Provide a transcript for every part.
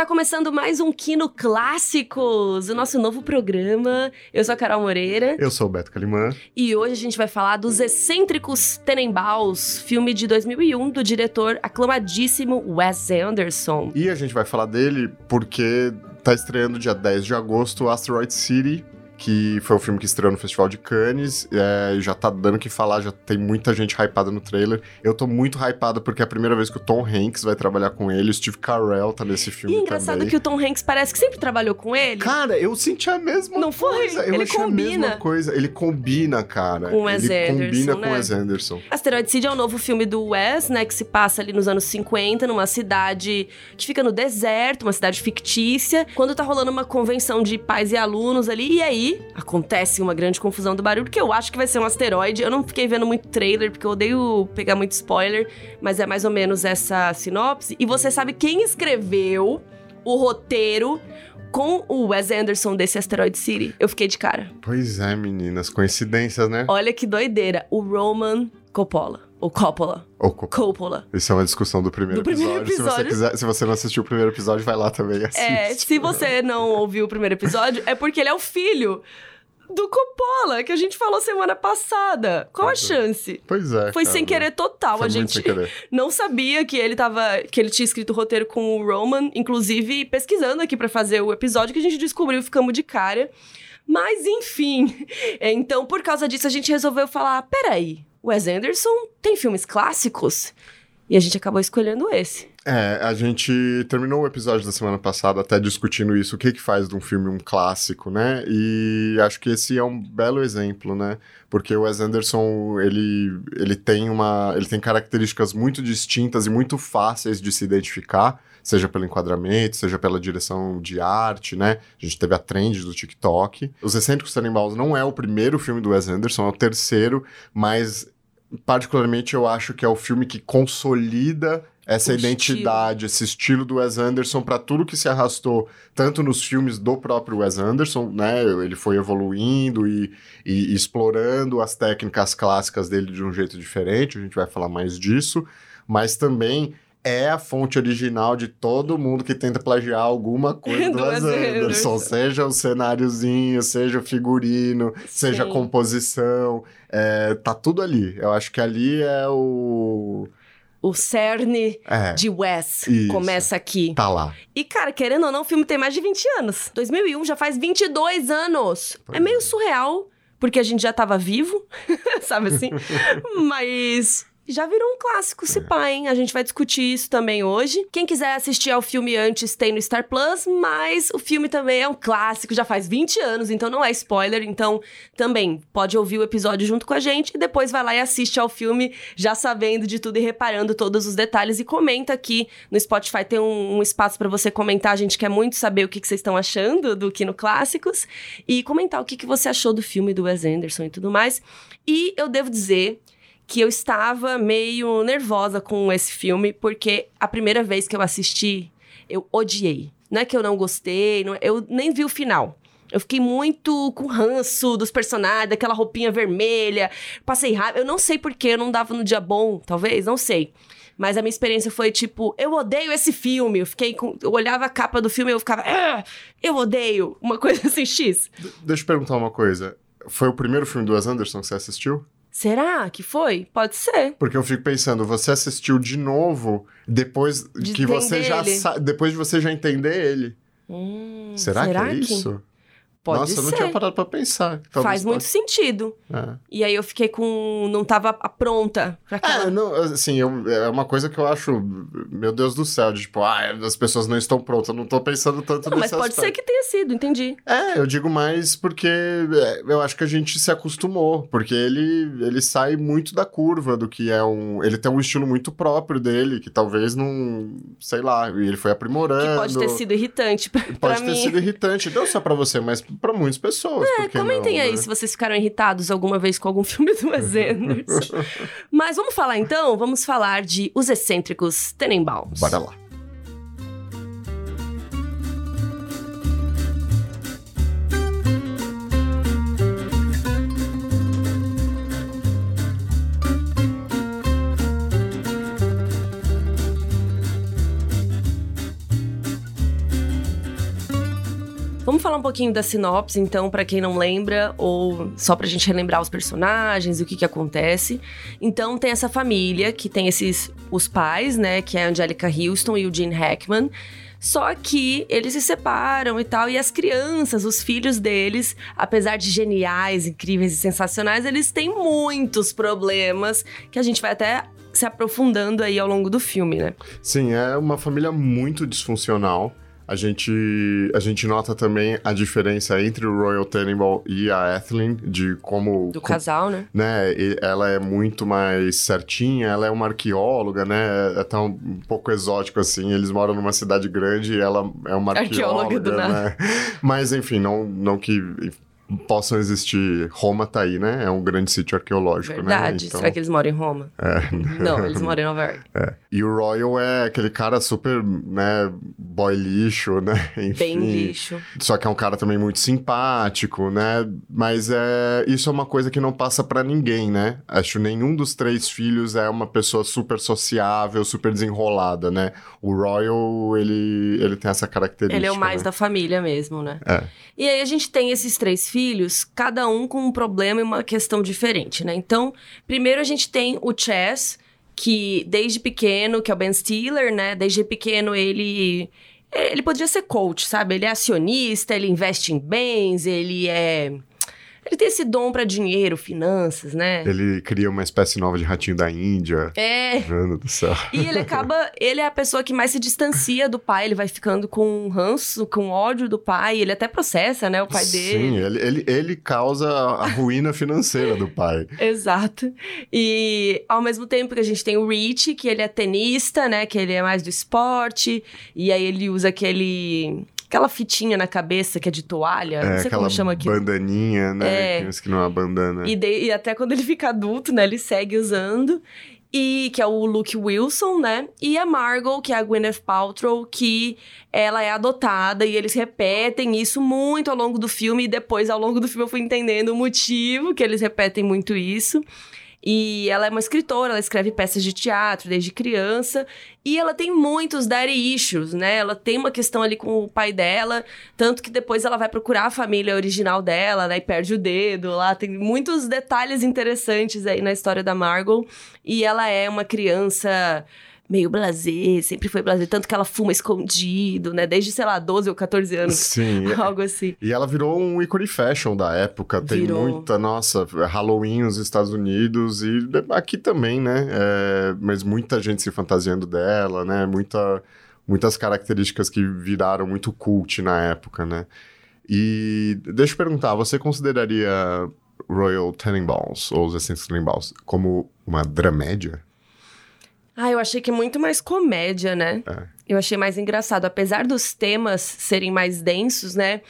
Tá começando mais um Kino Clássicos, o nosso novo programa. Eu sou a Carol Moreira. Eu sou o Beto Calimã. E hoje a gente vai falar dos Excêntricos Tenenbaums, filme de 2001 do diretor aclamadíssimo Wes Anderson. E a gente vai falar dele porque tá estreando dia 10 de agosto Asteroid City, que foi o filme que estreou no Festival de Cannes, é, já tá dando o que falar, já tem muita gente hypada no trailer. Eu tô muito hypada porque é a primeira vez que o Tom Hanks vai trabalhar com ele, o Steve Carell tá nesse filme E é engraçado também. que o Tom Hanks parece que sempre trabalhou com ele. Cara, eu senti a mesma Não foi? coisa. Eu Ele combina. a mesma coisa. Ele combina, cara. Com o Wes ele Anderson, combina né? com o Wes Anderson. Asteroid City é um novo filme do Wes, né, que se passa ali nos anos 50, numa cidade que fica no deserto, uma cidade fictícia, quando tá rolando uma convenção de pais e alunos ali, e aí acontece uma grande confusão do barulho, que eu acho que vai ser um asteroide. Eu não fiquei vendo muito trailer, porque eu odeio pegar muito spoiler, mas é mais ou menos essa sinopse. E você sabe quem escreveu o roteiro com o Wes Anderson desse Asteroid City? Eu fiquei de cara. Pois é, meninas. Coincidências, né? Olha que doideira. O Roman Coppola. Ou Coppola. Ou co- Coppola. Isso é uma discussão do primeiro, Do primeiro episódio. Se você, episódio. quiser, se você não assistiu o primeiro episódio, vai lá também e assiste. É, se você não ouviu o primeiro episódio, é porque ele é o filho do Coppola, que a gente falou semana passada. Qual a é. chance? Pois é. Foi cara. sem querer total. Foi a gente não sabia que ele tava. que ele tinha escrito o roteiro com o Roman, inclusive pesquisando aqui pra fazer o episódio, que a gente descobriu e ficamos de cara. Mas enfim. É, Então, por causa disso, a gente resolveu falar: peraí, Wes Anderson tem filmes clássicos? E a gente acabou escolhendo esse. É, a gente terminou o episódio da semana passada até discutindo isso, o que que faz de um filme um clássico, né? E acho que esse é um belo exemplo, né? Porque o Wes Anderson, ele, ele tem uma, ele tem características muito distintas e muito fáceis de se identificar, seja pelo enquadramento, seja pela direção de arte, né? A gente teve a trend do TikTok. Os Excêntricos Tenenbaums não é o primeiro filme do Wes Anderson, é o terceiro, mas particularmente eu acho que é o filme que consolida essa O identidade, esse estilo do Wes Anderson para tudo que se arrastou tanto nos filmes do próprio Wes Anderson, né? Ele foi evoluindo e, e explorando as técnicas clássicas dele de um jeito diferente. A gente vai falar mais disso, mas também é a fonte original de todo mundo que tenta plagiar alguma coisa do, Do Wes Anderson, seja o cenáriozinho, seja o figurino, seja a Sim. composição, é, tá tudo ali. Eu acho que ali é o O cerne é, de Wes começa aqui. tá lá. E, cara, querendo ou não, o filme tem mais de 20 anos. 2001 já faz 22 anos. Pois é meio é. surreal, porque a gente já tava vivo, sabe assim? Mas já virou um clássico, se pá, hein? A gente vai discutir isso também hoje. Quem quiser assistir ao filme antes tem no Star Plus, mas o filme também é um clássico, já faz 20 anos, então não é spoiler. Então também pode ouvir o episódio junto com a gente e depois vai lá e assiste ao filme já sabendo de tudo e reparando todos os detalhes e comenta aqui no Spotify. Tem um, um espaço pra você comentar. A gente quer muito saber o que, que vocês estão achando do Kino Clássicos e comentar o que, que você achou do filme do Wes Anderson e tudo mais. E eu devo dizer que eu estava meio nervosa com esse filme, porque a primeira vez que eu assisti, eu odiei. Não é que eu não gostei, não é- eu nem vi o final. Eu fiquei muito com ranço dos personagens, daquela roupinha vermelha, passei raiva. Eu não sei porquê, eu não dava no dia bom, talvez, não sei. Mas a minha experiência foi tipo, eu odeio esse filme. Eu fiquei com. Eu olhava a capa do filme e eu ficava, ah, eu odeio. Uma coisa assim, X. D- deixa eu perguntar uma coisa. Foi o primeiro filme do Wes Anderson que você assistiu? Será que foi? Pode ser. Porque eu fico pensando, você assistiu de novo depois De que você já ele. depois de você já entender ele. Hum, será, que é isso? Pode Nossa, eu não ser. tinha parado pra pensar. Faz muito pode- sentido. É. E aí eu fiquei com. Não tava pronta pra aquela. É, não, assim, eu- é uma coisa que eu acho, meu Deus do céu, de tipo, ah, as pessoas não estão prontas, eu não tô pensando tanto não, mas pode ser que tenha sido, entendi. É, eu digo mais porque é, eu acho que a gente se acostumou, porque ele, ele sai muito da curva do que é um... Ele tem um estilo muito próprio dele, que talvez não... Sei lá, e ele foi aprimorando. Que pode ter sido irritante pra, Pode pra ter mim. sido irritante, não só pra você, mas pra muitas pessoas. É, comentem não, aí né? se vocês ficaram irritados alguma vez com algum filme do Wes Anderson. Mas vamos falar então? Vamos falar de Os Excêntricos Tenenbaums. Bora lá. Um pouquinho da sinopse, então, para quem não lembra, ou só pra gente relembrar os personagens e o que que acontece. Então, tem essa família que tem esses os pais, né, que é a Angelica Houston e o Gene Hackman. Só que eles se separam e tal, e as crianças, os filhos deles, apesar de geniais, incríveis e sensacionais, eles têm muitos problemas que a gente vai até se aprofundando aí ao longo do filme, né? Sim, é uma família muito disfuncional. A gente, a gente nota também a diferença entre o Royal Tenenbaum e a Ethelyn, de como... Do casal, né? né? E ela é muito mais certinha, ela é uma arqueóloga, né? É até um, pouco exótico, assim. Eles moram numa cidade grande e ela é uma arqueóloga, Arqueóloga do né? Mas, enfim, não, não que possam existir... Roma tá aí, né? É um grande sítio arqueológico, Verdade. né? Então, Será que eles moram em Roma? é. Não, eles moram em Nova York. É. E o Royal é aquele cara super, né, boy lixo, né? Enfim. Bem lixo. Só que é um cara também muito simpático, né? Mas é isso é uma coisa que não passa pra ninguém, né? Acho que nenhum dos três filhos é uma pessoa super sociável, super desenrolada, né? O Royal, ele, ele tem essa característica. Ele é o mais né? da família mesmo, né? É. E aí a gente tem esses três filhos, cada um com um problema e uma questão diferente, né? Então, primeiro a gente tem o Chess, que desde pequeno, que é o Ben Stiller, né? Desde pequeno ele ele podia ser coach, sabe? Ele é acionista, ele investe em bens, ele é ele tem esse dom pra dinheiro, finanças, né? Ele cria uma espécie nova de ratinho da Índia. É. Mano do céu. E ele acaba. Ele é a pessoa que mais se distancia do pai. Ele vai ficando com ranço, com ódio do pai. Ele até processa, né? O pai dele. Sim, ele, ele, ele causa a ruína financeira do pai. Exato. E ao mesmo tempo que a gente tem o Rich, que ele é tenista, né? Que ele é mais do esporte. E aí ele usa aquele. Aquela fitinha na cabeça que é de toalha. É, não sei como chama aquilo. bandaninha, né? É. Que, que não é uma bandana. E, de- e até quando ele fica adulto, né? Ele segue usando. E que é o Luke Wilson, né? E a Margot, que é a Gwyneth Paltrow, que ela é adotada e eles repetem isso muito ao longo do filme. E depois, ao longo do filme, eu fui entendendo o motivo que eles repetem muito isso. E ela é uma escritora, ela escreve peças de teatro desde criança. E ela tem muitos daddy issues, né? Ela tem uma questão ali com o pai dela. Tanto que depois ela vai procurar a família original dela, né? E perde o dedo lá. Tem muitos detalhes interessantes aí na história da Margot. E ela é uma criança meio blasé, sempre foi blasé. Tanto que ela fuma escondido, né? Desde, sei lá, 12 ou 14 anos. Sim. Algo assim. E ela virou um ícone fashion da época. Tem Virou. muita, nossa, Halloween nos Estados Unidos e aqui também, né? É, mas muita gente se fantasiando dela, né? Muita, muitas características que viraram muito cult na época, né? E deixa eu perguntar, você consideraria Royal Tenenbaums, ou os Essential Tenenbaums, como uma dramédia? Ah, eu achei que é muito mais comédia, né? É. Eu achei mais engraçado. Apesar dos temas serem mais densos, né?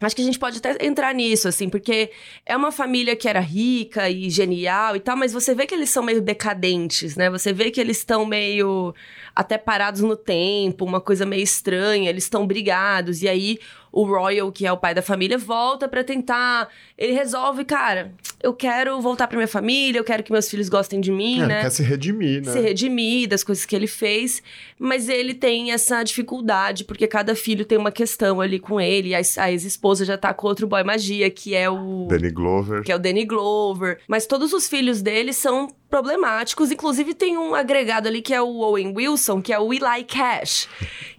Acho que a gente pode até entrar nisso, assim, porque é uma família que era rica e genial e tal, mas você vê que eles são meio decadentes, né? Você vê que eles estão meio até parados no tempo, uma coisa meio estranha, eles estão brigados, e aí o Royal, que é o pai da família, volta pra tentar. Ele resolve, cara, eu quero voltar pra minha família, eu quero que meus filhos gostem de mim, É, né? Quer se redimir, né? se redimir das coisas que ele fez, mas ele tem essa dificuldade, porque cada filho tem uma questão ali com ele, a, a ex-esposa já tá com outro boy magia, que é o... Danny Glover. Que é o Danny Glover. Mas todos os filhos dele são problemáticos. Inclusive, tem um agregado ali que é o Owen Wilson, que é o Eli Cash.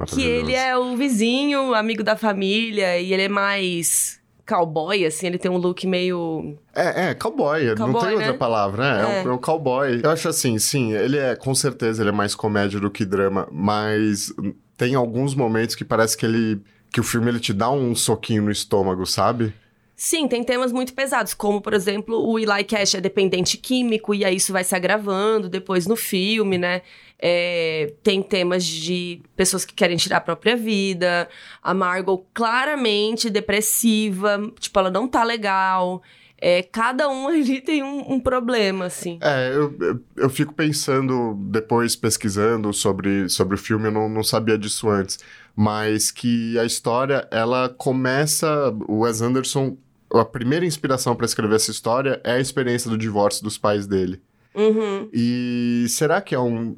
que ele é o vizinho, amigo da família, e ele é mais cowboy, assim. Ele tem um look meio... É, é, cowboy, não Cowboy, tem outra né? palavra, né? É, É. um, é cowboy. Eu acho assim, sim, ele é, com certeza, ele é mais comédia do que drama, mas tem alguns momentos que parece que ele, que o filme ele te dá um soquinho no estômago, sabe? Sim, tem temas muito pesados, como, por exemplo, o Eli Cash é dependente químico, e aí isso vai se agravando depois no filme, né? É, tem temas de pessoas que querem tirar a própria vida. A Margot claramente depressiva, tipo, ela não tá legal. É, cada um ali tem um, um problema, assim. É, eu, eu, fico pensando, depois pesquisando sobre, sobre o filme, eu não, não sabia disso antes, mas que a história, ela começa, o Wes Anderson, a primeira inspiração para escrever essa história é a experiência do divórcio dos pais dele. Uhum. E será que é um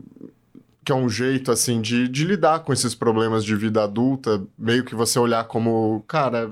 que é um jeito assim de, de lidar com esses problemas de vida adulta, meio que você olhar como, cara,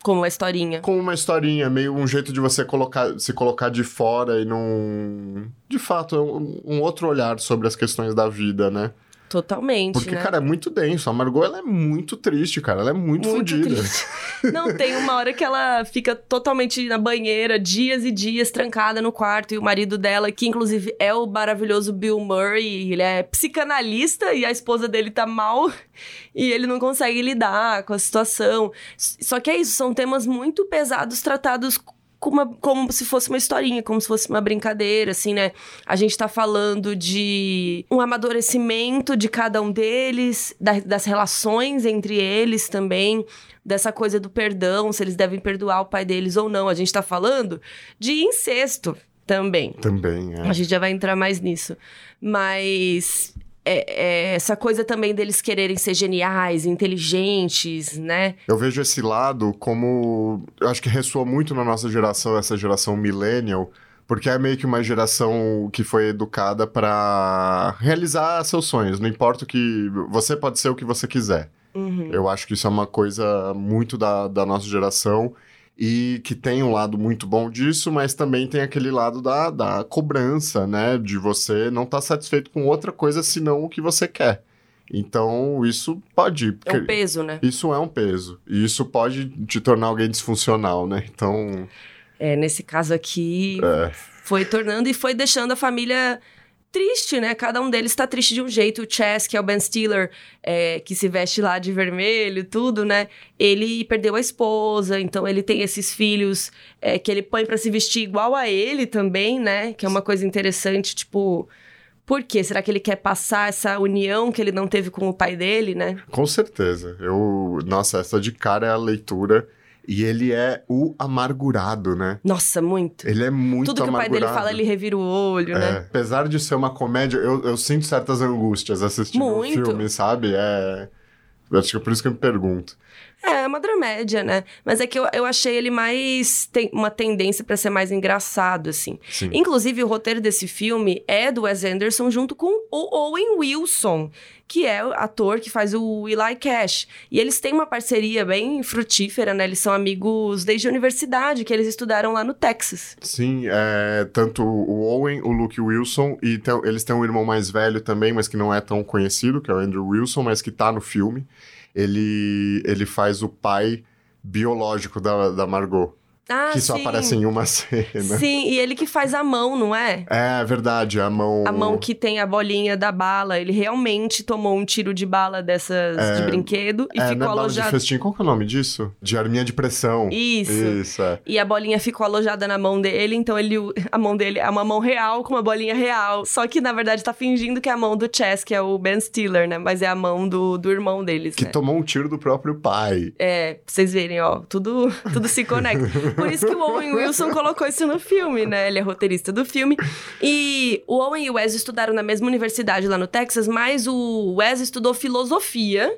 Como uma historinha. Como uma historinha, meio um jeito de você colocar, se colocar de fora e não. De fato, é um, um outro olhar sobre as questões da vida, né? Totalmente. Porque, né? cara, é muito denso. A Margot, ela é muito triste, cara. Ela é muito, Muito fodida. triste. Não, tem uma hora que ela fica totalmente na banheira, dias e dias, trancada no quarto, e o marido dela, que inclusive é o maravilhoso Bill Murray, ele é psicanalista e a esposa dele tá mal e ele não consegue lidar com a situação. Só que é isso, são temas muito pesados tratados como, uma- como se fosse uma historinha, como se fosse uma brincadeira, assim, né? A gente tá falando de um amadurecimento de cada um deles, da- das relações entre eles também, dessa coisa do perdão, se eles devem perdoar o pai deles ou não. A gente tá falando de incesto também. Também, é. A gente já vai entrar mais nisso. Mas é- é essa coisa também deles quererem ser geniais, inteligentes, né? Eu vejo esse lado como. Eu acho que ressoa muito na nossa geração, essa geração millennial, porque é meio que uma geração que foi educada para realizar seus sonhos. Não importa o que. Você pode ser o que você quiser. Uhum. Eu acho que isso é uma coisa muito da, da nossa geração e que tem um lado muito bom disso, mas também tem aquele lado da, da cobrança, né? De você não estar satisfeito com outra coisa senão o que você quer. Então, isso pode. É um peso, né? Isso é um peso. E isso pode te tornar alguém disfuncional, né? Então, É, nesse caso aqui, é, foi tornando e foi deixando a família triste, né? Cada um deles tá triste de um jeito. O Chess, que é o Ben Stiller, é, que se veste lá de vermelho, tudo, né? Ele perdeu a esposa, então ele tem esses filhos é, que ele põe pra se vestir igual a ele também, né? Que é uma coisa interessante, tipo... Por quê? Será que ele quer passar essa união que ele não teve com o pai dele, né? com certeza. Eu, nossa, essa de cara é a leitura. E ele é o amargurado, né? Nossa, muito. Ele é muito Tudo que o pai dele fala, ele revira o olho, É, né? apesar de ser uma comédia, eu, eu sinto certas angústias assistindo o Muito. filme, sabe? É. Acho que é por isso que eu me pergunto. É, uma dramédia, né? Mas é que eu, eu achei ele mais. Tem uma tendência pra ser mais engraçado, assim. Sim. Inclusive, o roteiro desse filme é do Wes Anderson junto com o Owen Wilson, que é o ator que faz o Eli Cash. E eles têm uma parceria bem frutífera, né? Eles são amigos desde a universidade, que eles estudaram lá no Texas. Sim, é, tanto o Owen, o Luke Wilson, e tem- eles têm um irmão mais velho também, mas que não é tão conhecido, que é o Andrew Wilson, mas que tá no filme. Ele, ele faz o pai biológico da, da Margot, Ah, que só sim. aparece em uma cena. Sim, e ele que faz a mão, não é? É verdade, a mão. A mão que tem a bolinha da bala. Ele realmente tomou um tiro de bala dessas de brinquedo e é, ficou não é bala de alojado. festim, qual que é o nome disso? De arminha de pressão. Isso. Isso, é. E a bolinha ficou alojada na mão dele, então ele, a mão dele é uma mão real com uma bolinha real. Só que, na verdade, tá fingindo que é a mão do Chess, que é o Ben Stiller, né? Mas é a mão do, do irmão deles, Que né? tomou um tiro do próprio pai. É, pra vocês verem, ó, tudo, tudo se conecta. Por isso que o Owen Wilson colocou isso no filme, né? Ele é roteirista do filme. E o Owen e o Wes estudaram na mesma universidade lá no Texas, mas o Wes estudou filosofia.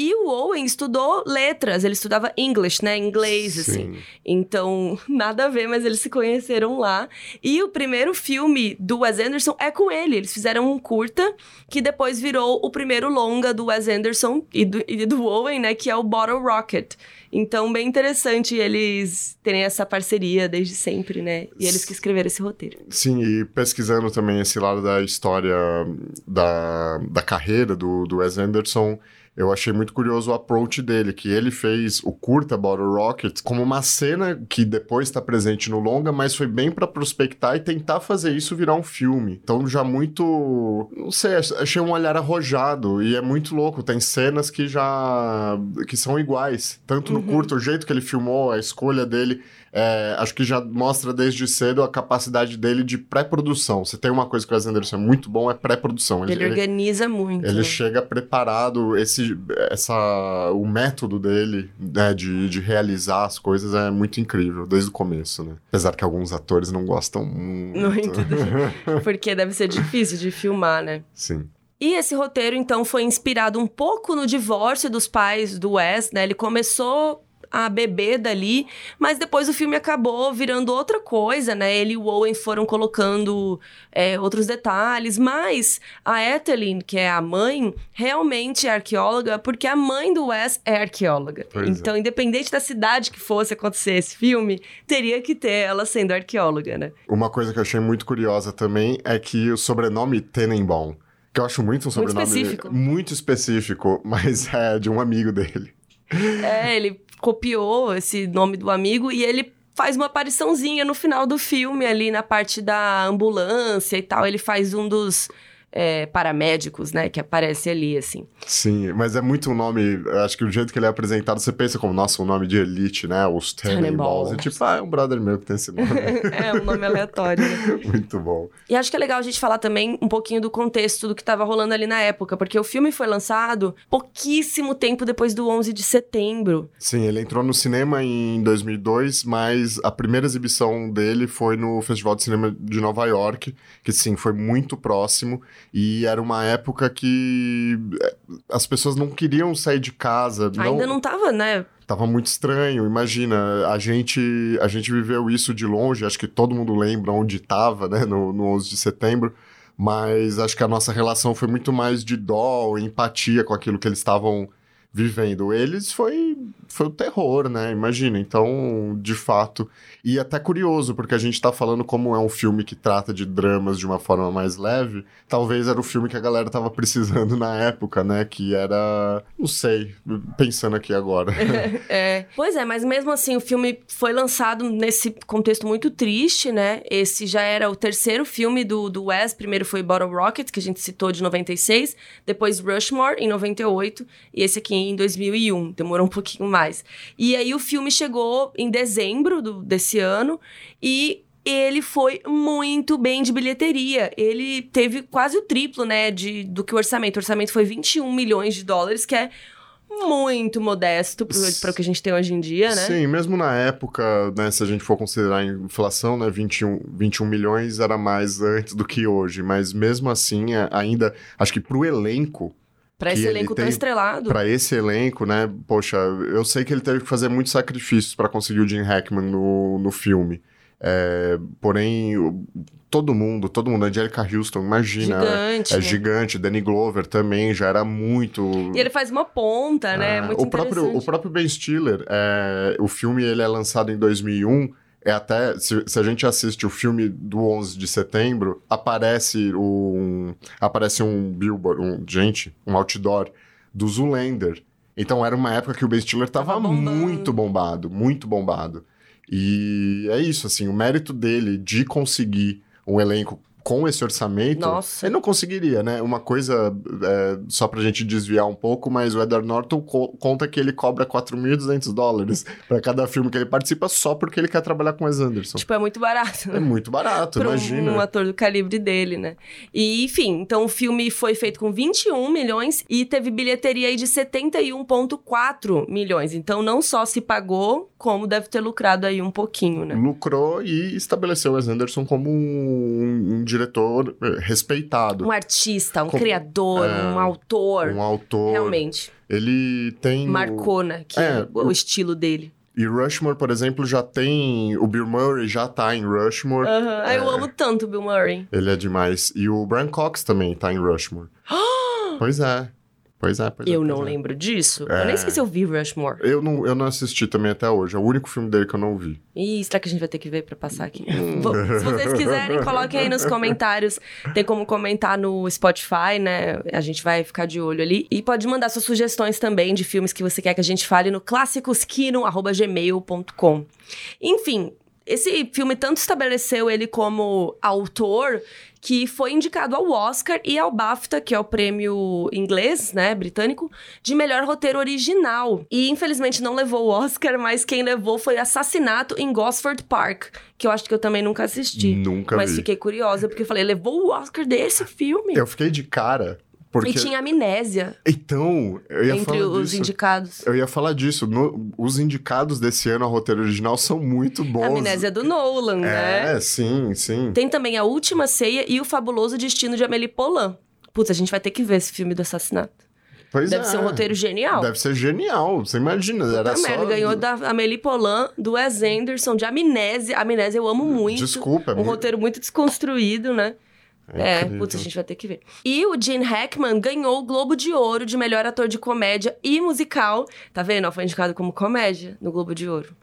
E o Owen estudou letras, ele estudava English, né? Inglês, assim. Sim. Então, nada a ver, mas eles se conheceram lá. E o primeiro filme do Wes Anderson é com ele. Eles fizeram um curta que depois virou o primeiro longa do Wes Anderson e do, e do Owen, né? Que é o Bottle Rocket. Então, bem interessante eles terem essa parceria desde sempre, né? E eles que escreveram esse roteiro. Sim, e pesquisando também esse lado da história da, da carreira do, do Wes Anderson, eu achei muito curioso o approach dele, que ele fez o curta Bottle Rocket como uma cena que depois está presente no longa, mas foi bem para prospectar e tentar fazer isso virar um filme. Então já muito, não sei, achei um olhar arrojado e é muito louco, tem cenas que já que são iguais, tanto no curta, o jeito que ele filmou, a escolha dele, é, acho que já mostra desde cedo a capacidade dele de pré-produção. Se tem uma coisa que o Wes Anderson é muito bom, é pré-produção. Ele, organiza muito. ele né? chega preparado, esse, essa, o método dele né, de, de realizar as coisas é muito incrível, desde o começo, né? Apesar que alguns atores não gostam muito. Muito. Porque deve ser difícil de filmar, né? Sim. E esse roteiro, então, foi inspirado um pouco no divórcio dos pais do Wes, né? Ele começou a bebê dali, mas depois o filme acabou virando outra coisa, né? Ele e o Owen foram colocando é, outros detalhes, mas a Ethelyn, que é a mãe, realmente é arqueóloga, porque a mãe do Wes é arqueóloga. Pois é. então, independente da cidade que fosse acontecer esse filme, teria que ter ela sendo arqueóloga, né? Uma coisa que eu achei muito curiosa também é que o sobrenome Tenenbaum, que eu acho muito um sobrenome específico. muito específico, mas é de um amigo dele. É, ele copiou esse nome do amigo e ele faz uma apariçãozinha no final do filme ali na parte da ambulância e tal. Ele faz um dos é, paramédicos, né, que aparece ali, assim. Sim, mas é muito um nome. Acho que o jeito que ele é apresentado, você pensa como, nossa, um nome de elite, né? Os Tenenballs. Tipo, ah, é um brother meu que tem esse nome. é um nome aleatório, né? muito bom. E acho que é legal a gente falar também um pouquinho do contexto do que estava rolando ali na época, porque o filme foi lançado pouquíssimo tempo depois do 11 de setembro. Sim, ele entrou no cinema em 2002, mas a primeira exibição dele foi no Festival de Cinema de Nova York, que sim, foi muito próximo. E era uma época que eh, as pessoas não queriam sair de casa. Ainda não tava, né? Tava muito estranho, imagina, a gente, a gente viveu isso de longe, acho que todo mundo lembra onde estava, né, no, no 11 de setembro, mas acho que a nossa relação foi muito mais de dó, empatia com aquilo que eles estavam vivendo. Eles foi, foi o terror, né, imagina, então, de fato, e até curioso, porque a gente tá falando como é um filme que trata de dramas de uma forma mais leve, talvez era o filme que a galera tava precisando na época, né, que era, não sei, pensando aqui agora. É. Pois é, mas mesmo assim, o filme foi lançado nesse contexto muito triste, né? Esse já era o terceiro filme do, do Wes. Primeiro foi Bottle Rocket, que a gente citou, de 96. Depois Rushmore, em 98. E esse aqui em 2001. Demorou um pouquinho mais. E aí o filme chegou em dezembro do, desse ano. E ele foi muito bem de bilheteria. Ele teve quase o triplo, né, de, do que o orçamento. O orçamento foi 21 milhões de dólares, que é muito modesto para o que a gente tem hoje em dia, né? Sim, mesmo na época, né, se a gente for considerar a inflação, né, 21, 21 milhões era mais antes do que hoje, mas mesmo assim, ainda, acho que pro elenco, Pra esse ele elenco tão tem estrelado. Pra esse elenco, né, poxa, eu sei que ele teve que fazer muitos sacrifícios pra conseguir o Jim Hackman no, no filme. É, porém, todo mundo, todo mundo, Angelica Houston, imagina. Gigante. É né? gigante, Danny Glover também já era muito. E ele faz uma ponta, né? Ah, Muito o próprio, o próprio Ben Stiller, é, o filme ele é lançado em 2001. É até se, se a gente assiste o filme do 11 de setembro, aparece um aparece um billboard, um gente, um outdoor do Zoolander. Então era uma época que o Ben Stiller tava, Tava bombando. muito bombado, muito bombado. E é isso assim, o mérito dele de conseguir um elenco com esse orçamento, Nossa. ele não conseguiria, né? Uma coisa, é, só pra gente desviar um pouco, mas o Edward Norton co- conta que ele cobra 4.200 dólares pra cada filme que ele participa só porque ele quer trabalhar com Wes Anderson. Tipo, é muito barato. É muito barato, Pra imagina. um ator do calibre dele, né? E, enfim, então o filme foi feito com 21 milhões e teve bilheteria aí de 71,4 milhões. Então não só se pagou, como deve ter lucrado aí um pouquinho, né? Lucrou e estabeleceu Wes Anderson como um, um diretor eh, respeitado. Um artista, um Com- criador, é, um autor. Um autor. Realmente. Ele tem. Marcou, né? Que É, o, o estilo dele. E Rushmore, por exemplo, já tem. O Bill Murray já tá em Rushmore. Aham. Ah, Eu amo tanto o Bill Murray. Ele é demais. E o Brian Cox também tá em Rushmore. pois é. Pois é, pois é. Eu pois não é. lembro disso. É. Eu nem sei se eu vi Rushmore. Eu não, eu não assisti também até hoje. É o único filme dele que eu não vi. Ih, será que a gente vai ter que ver pra passar aqui? Hum. Se vocês quiserem, coloquem aí nos comentários. Tem como comentar no Spotify, né? A gente vai ficar de olho ali. E pode mandar suas sugestões também de filmes que você quer que a gente fale no classicosquino.gmail.com. Enfim, esse filme tanto estabeleceu ele como autor que foi indicado ao Oscar e ao BAFTA, que é o prêmio inglês, né, britânico, de melhor roteiro original. E infelizmente não levou o Oscar, mas quem levou foi Assassinato em Gosford Park, que eu acho que eu também nunca assisti. Nunca mas vi. fiquei curiosa, porque falei, levou o Oscar desse filme? Eu fiquei de cara. Porque... E tinha amnésia Então, eu ia entre falar os disso. indicados. Eu ia falar disso. No- os indicados desse ano ao roteiro original são muito bons. A amnésia do Nolan, né? É, sim, sim. Tem também A Última Ceia e O Fabuloso Destino de Amélie Poulain. Putz, a gente vai ter que ver esse filme do assassinato. Pois Deve é. ser um roteiro genial. Deve ser genial. Você imagina, era Puta só... merda, ganhou da Amelie Polan, do Wes Anderson, de Amnésia. Amnésia eu amo muito. Desculpa, é Um muito- roteiro muito desconstruído, né? É, incrível. putz, a gente vai ter que ver. E o Gene Hackman ganhou o Globo de Ouro de melhor ator de comédia e musical. Tá vendo? Foi indicado como comédia no Globo de Ouro.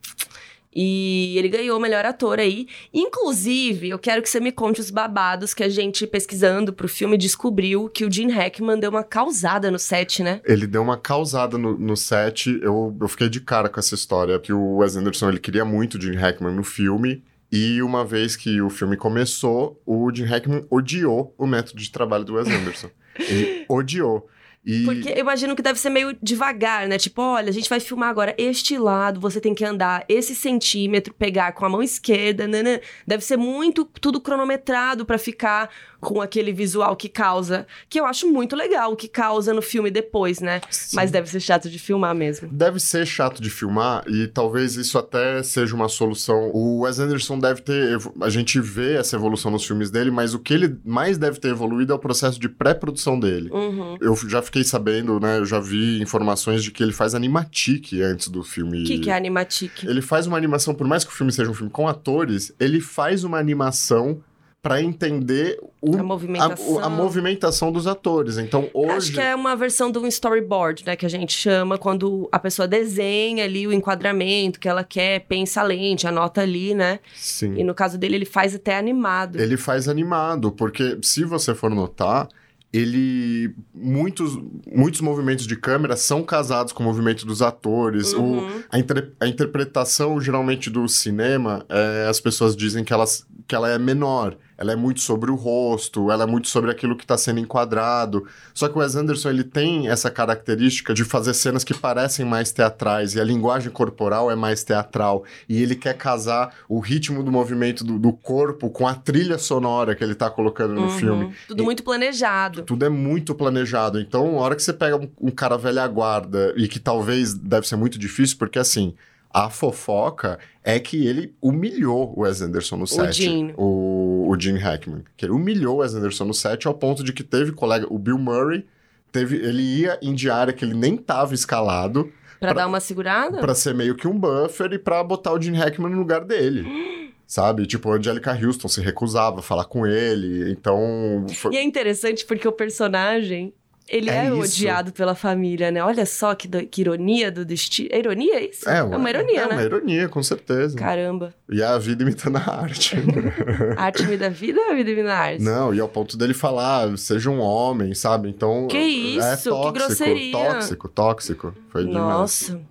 E ele ganhou o melhor ator aí. Inclusive, eu quero que você me conte os babados que a gente, pesquisando pro filme, descobriu que o Gene Hackman deu uma causada no set, né? Ele deu uma causada no, no set, eu, eu fiquei de cara com essa história, que o Wes Anderson ele queria muito o Gene Hackman no filme, e uma vez que o filme começou, o Gene Hackman odiou o método de trabalho do Wes Anderson. ele odiou. E Porque eu imagino que deve ser meio devagar, né? Tipo, olha, a gente vai filmar agora este lado, você tem que andar esse centímetro, pegar com a mão esquerda, né? Deve ser muito tudo cronometrado pra ficar com aquele visual que causa, que eu acho muito legal, o que causa no filme depois, né? Sim. Mas deve ser chato de filmar mesmo. Deve ser chato de filmar e talvez isso até seja uma solução. O Wes Anderson deve ter. A gente vê essa evolução nos filmes dele, mas o que ele mais deve ter evoluído é o processo de pré-produção dele. Uhum. Eu já fiquei sabendo, né? Eu já vi informações de que ele faz animatic antes do filme. O que, que é animatic? Ele faz uma animação, por mais que o filme seja um filme com atores, ele faz uma animação pra entender o- A movimentação. a, a movimentação dos atores. Então hoje. Acho que é uma versão do storyboard, né? Que a gente chama quando a pessoa desenha ali o enquadramento que ela quer, pensa a lente, anota ali, né? Sim. E no caso dele, ele faz até animado. Ele faz animado, porque se você for notar, ele. Muitos, muitos movimentos de câmera são casados com o movimento dos atores. O, Uhum. a, inter- a interpretação, geralmente, do cinema, é, as pessoas dizem que, elas, que ela é menor. Ela é muito sobre o rosto, ela é muito sobre aquilo que está sendo enquadrado. Só que o Wes Anderson ele tem essa característica de fazer cenas que parecem mais teatrais e a linguagem corporal é mais teatral. E ele quer casar o ritmo do movimento do, do corpo com a trilha sonora que ele está colocando no Uhum. filme. Tudo muito planejado. Tudo é muito planejado. Então, a hora que você pega um, um cara velha guarda e que talvez deve ser muito difícil, porque assim, a fofoca é que ele humilhou o Wes Anderson no set. Gene. O, o Gene Hackman. Que ele humilhou o Wes Anderson no set ao ponto de que teve colega, o Bill Murray, teve, ele ia em diária que ele nem tava escalado Pra, Pra- dar uma segurada? pra ser meio que um buffer e pra botar o Gene Hackman no lugar dele. Sabe? Tipo, a Angelica Houston se recusava a falar com ele. Então. foi- E é interessante porque o personagem, ele É é, odiado pela família, né? Olha só que, do- que ironia do destino. É ironia isso? É, uma ironia, é né? uma ironia, com certeza. Caramba. E a vida imitando a arte. A arte me dá vida ou a vida me dá arte? Não, e ao ponto dele falar, seja um homem, sabe? Então. Que É isso, que tóxico, grosseria. tóxico, tóxico. Foi demais. Nossa.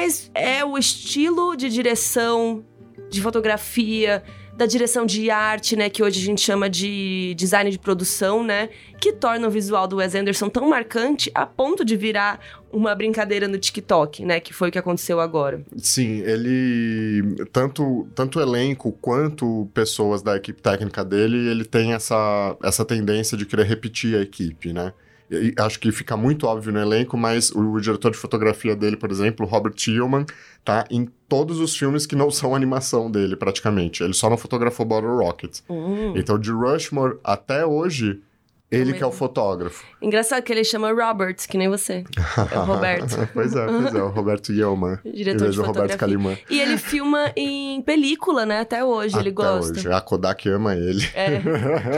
Mas é o estilo de direção, de fotografia, da direção de arte, né, que hoje a gente chama de design de produção, né, que torna o visual do Wes Anderson tão marcante a ponto de virar uma brincadeira no TikTok, né, que foi o que aconteceu agora. Sim, ele. Tanto, tanto elenco quanto pessoas da equipe técnica dele, ele tem essa, essa tendência de querer repetir a equipe, né? E acho que fica muito óbvio no elenco, mas o, o diretor de fotografia dele, por exemplo, Robert Tillman, tá em todos os filmes que não são animação dele, praticamente. Ele só não fotografou Bottle Rocket. Hum. Então, de Rushmore até hoje, ele que é o fotógrafo. Engraçado que ele chama Robert, que nem você. É o Roberto. pois é, pois é, o Roberto Yeoman. Diretor vez de do Roberto fotografia. Calimã. E ele filma em película, né? Até hoje ele Até gosta. hoje. A Kodak ama ele. É,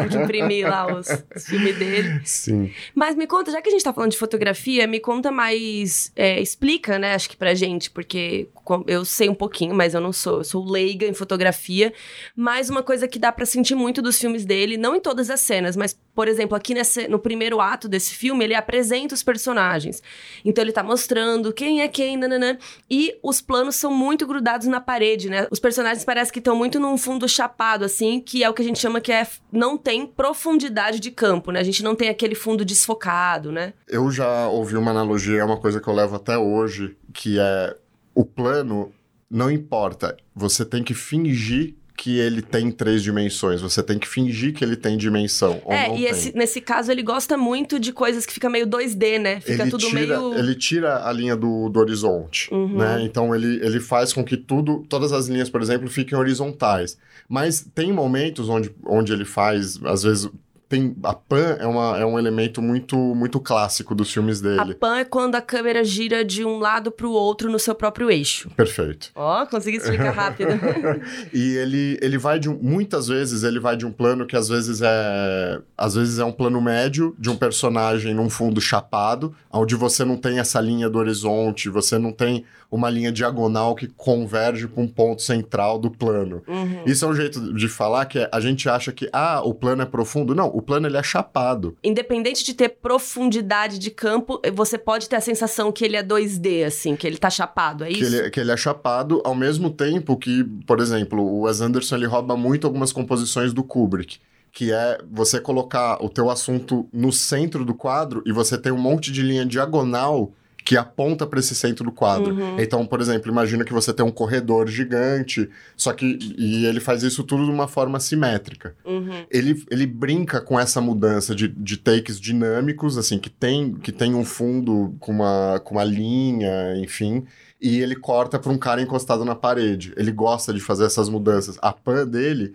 de imprimir lá os, os filmes dele. Sim. Mas me conta, já que a gente tá falando de fotografia, me conta mais. é, explica, né, acho que pra gente, porque eu sei um pouquinho, mas eu não sou. Eu sou leiga em fotografia. Mas uma coisa que dá pra sentir muito dos filmes dele, não em todas as cenas, mas, por exemplo, aqui nesse, no primeiro ato desse filme, ele apresenta os personagens. Então ele tá mostrando quem é quem, nananã. E os planos são muito grudados na parede, né? Os personagens parecem que estão muito num fundo chapado, assim, que é o que a gente chama que é. Não tem profundidade de campo, né? A gente não tem aquele fundo desfocado, né? Eu já ouvi uma analogia, é uma coisa que eu levo até hoje, que é o plano não importa, você tem que fingir que ele tem três dimensões, você tem que fingir que ele tem dimensão. É, e esse- nesse caso ele gosta muito de coisas que fica meio 2D, né? Fica ele tudo tira, meio. ele tira a linha do, do horizonte, Uhum. né? Então ele, ele faz com que tudo, todas as linhas, por exemplo, fiquem horizontais. Mas tem momentos onde, onde ele faz, às vezes, tem a pan é, uma, é um elemento muito muito clássico dos filmes A dele. pan é quando a câmera gira de um lado pro outro no seu próprio eixo. Perfeito. Ó, consegui explicar rápido. E ele, ele vai de um, muitas vezes ele vai de um plano que às vezes é às vezes é um plano médio de um personagem num fundo chapado, onde você não tem essa linha do horizonte, você não tem uma linha diagonal que converge para um ponto central do plano. Uhum. Isso é um jeito de falar que é- a gente acha que ah, o plano é profundo. Não, o plano ele é chapado. Independente de ter profundidade de campo, você pode ter a sensação que ele é 2D, assim, que ele tá chapado, é Que isso? ele, que ele é chapado ao mesmo tempo que, por exemplo, o Wes Anderson ele rouba muito algumas composições do Kubrick. Que é você colocar o teu assunto no centro do quadro e você tem um monte de linha diagonal que aponta para esse centro do quadro. Uhum. Então, por exemplo, imagina que você tem um corredor gigante, só que e ele faz isso tudo de uma forma simétrica Uhum. ele, ele brinca com essa mudança de, de takes dinâmicos, assim, que tem, que tem um fundo com uma, com uma linha, enfim, e ele corta para um cara encostado na parede. Ele gosta de fazer essas mudanças. A pan dele,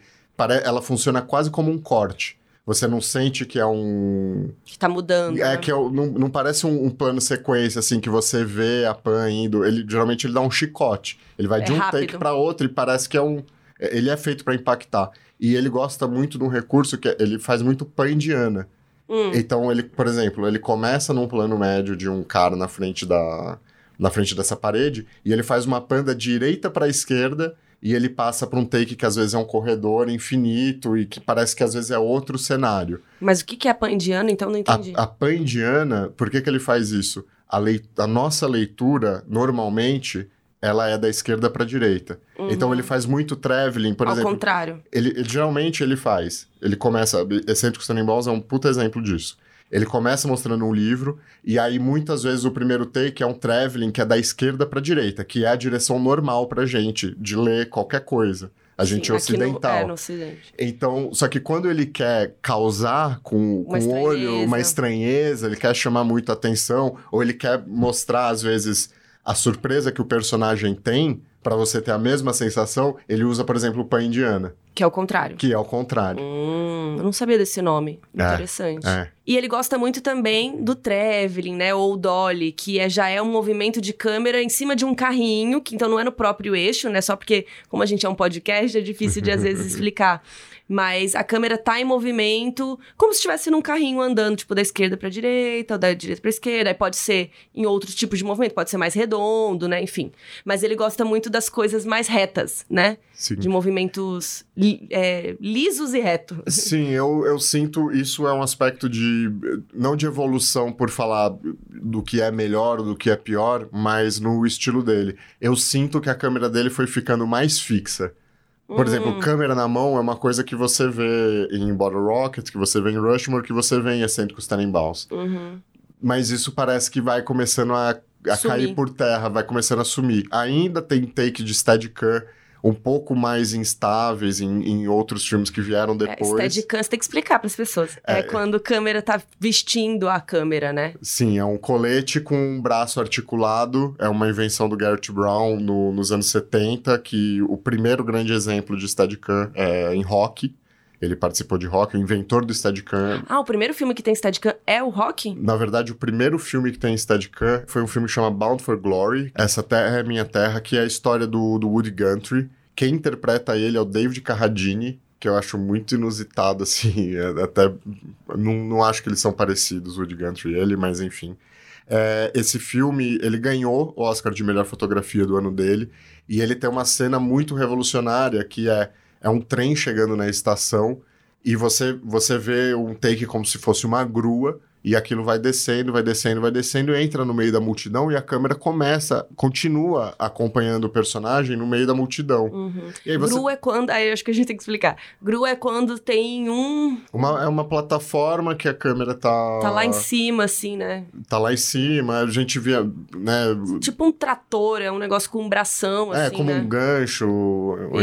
ela funciona quase como um corte. Você não sente que é um. Que tá mudando. É né? que é não, não parece um, um plano sequência, assim, que você vê a pan indo. Ele, geralmente ele dá um chicote. Ele vai É de um rápido. take para outro e parece que é um. é- Ele é feito para impactar. E ele gosta muito de um recurso que é- ele faz muito pan indiana. Hum. Então, ele, por exemplo, ele começa num plano médio de um cara na frente da na frente dessa parede e ele faz uma pan da direita para a esquerda e ele passa para um take que às vezes é um corredor infinito e que parece que às vezes é outro cenário. Mas o que que é pan indiano, então não entendi. A, a pan indiana, por que, que ele faz isso? A, lei, a nossa leitura, normalmente, ela é da esquerda para a direita. Uhum. Então ele faz muito traveling, por Ao exemplo. contrário. Ele, ele- geralmente ele faz. Ele começa. Excêntricos Tannenbaums é um puta exemplo disso. Ele começa mostrando um livro, e aí muitas vezes o primeiro take é um traveling que é da esquerda para direita, que é a direção normal pra gente de ler qualquer coisa. A gente Sim, no- ocidental. é, no ocidente. Então, só que quando ele quer causar com, o olho uma estranheza, ele quer chamar muito atenção, ou ele quer mostrar, às vezes, a surpresa que o personagem tem, pra você ter a mesma sensação, ele usa, por exemplo, o pan indiana, Que é o contrário. que é o contrário. Hum, eu não sabia desse nome. É, Interessante. É. E ele gosta muito também do traveling, né? Ou dolly, que é, já é um movimento de câmera em cima de um carrinho, que então não é no próprio eixo, né? Só porque, como a gente é um podcast, é difícil de às vezes explicar. Mas a câmera tá em movimento, como se estivesse num carrinho andando, tipo, da esquerda pra direita, ou da direita pra esquerda. Aí pode ser em outros tipos de movimento, pode ser mais redondo, né? Enfim. Mas ele gosta muito das coisas mais retas, né? Sim. De movimentos li- é, lisos e retos. Sim, eu, eu sinto isso é um aspecto de. Não de evolução por falar do que é melhor ou do que é pior, mas no estilo dele. Eu sinto que a câmera dele foi ficando mais fixa. Por Hum. exemplo, câmera na mão é uma coisa que você vê em Bottle Rocket, que você vê em Rushmore, que você vê em Excêntricos Tannenbaums. Uhum. Mas isso parece que vai começando a, a cair por terra, vai começando a sumir. Ainda tem take de Steadicam um pouco mais instáveis em, em outros filmes que vieram É, depois. Steadicam, você tem que explicar para as pessoas. É. É. quando a câmera tá vestindo a câmera, né? Sim, é um colete com um braço articulado. É uma invenção do Garrett Brown no- nos anos 70, que o primeiro grande exemplo de Steadicam é em rock. Ele participou de rock, o inventor do Steadicam. Ah, o primeiro filme que tem Steadicam é o Rock? Na verdade, o primeiro filme que tem Steadicam foi um filme que chama Bound for Glory. Essa Terra é Minha Terra, que é a história do, do Woody Guthrie. Quem interpreta ele é o David Carradine, que eu acho muito inusitado, assim. é- até não, não acho que eles são parecidos, Woody Guthrie e ele, mas enfim. É, esse filme, ele ganhou o Oscar de melhor fotografia do ano dele. E ele tem uma cena muito revolucionária, que é, é um trem chegando na estação e você, você vê um take como se fosse uma grua, e aquilo vai descendo, vai descendo, vai descendo, e entra no meio da multidão, e a câmera começa, continua acompanhando o personagem no meio da multidão. Uhum. E você. Gru é quando. Aí acho que a gente tem que explicar. Gru é quando tem um. Uma, é uma plataforma que a câmera tá. Tá lá em cima, assim, né? Tá lá em cima, a gente via, né? Tipo um trator, é um negócio com um bração, é, assim, como né? um gancho,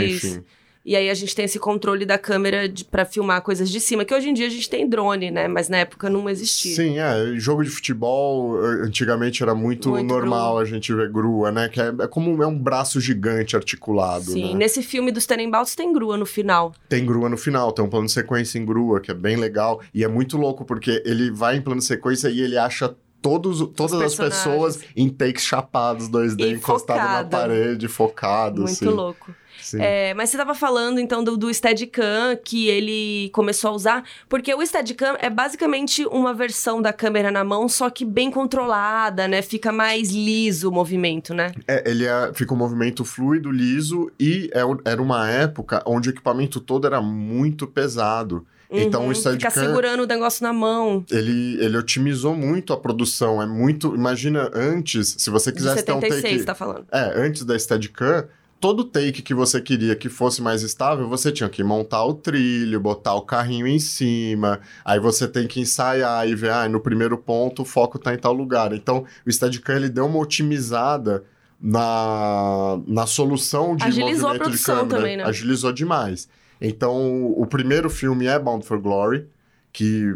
Isso. E aí a gente tem esse controle da câmera pra filmar coisas de cima, que hoje em dia a gente tem drone, né? Mas na época não existia. Sim, é. Jogo de futebol, eh, antigamente era muito, Muito normal grua. a gente ver grua, né? Que é, é como é um braço gigante articulado, Sim, né? nesse filme dos Tenenbaums tem grua no final. Tem grua no final, tem um plano de sequência em grua, que é bem legal. E é muito louco, porque ele vai em plano de sequência e ele acha todos, todas as pessoas em takes chapados, 2D, E encostado na parede, focado, Muito assim. louco. É, mas você tava falando, então, do, do Steadicam que ele começou a usar, porque o Steadicam é basicamente uma versão da câmera na mão, só que bem controlada, né? Fica mais liso o movimento, né? É, ele é- fica um movimento fluido, liso, e é era uma época onde o equipamento todo era muito pesado. Então Uhum, o Ficar Steadicam, segurando o negócio na mão. ele, ele otimizou muito a produção. É muito... Imagina, antes, se você quisesse ter um 76, take... tá falando. É, antes da Steadicam, todo take que você queria que fosse mais estável, você tinha que montar o trilho, botar o carrinho em cima, aí você tem que ensaiar e ver, ah, no primeiro ponto o foco tá em tal lugar. Então, o Steadicam, ele deu uma otimizada na, na solução de Agilizou a movimento de produção câmera. também, né? Agilizou demais. Então, o primeiro filme é Bound for Glory, que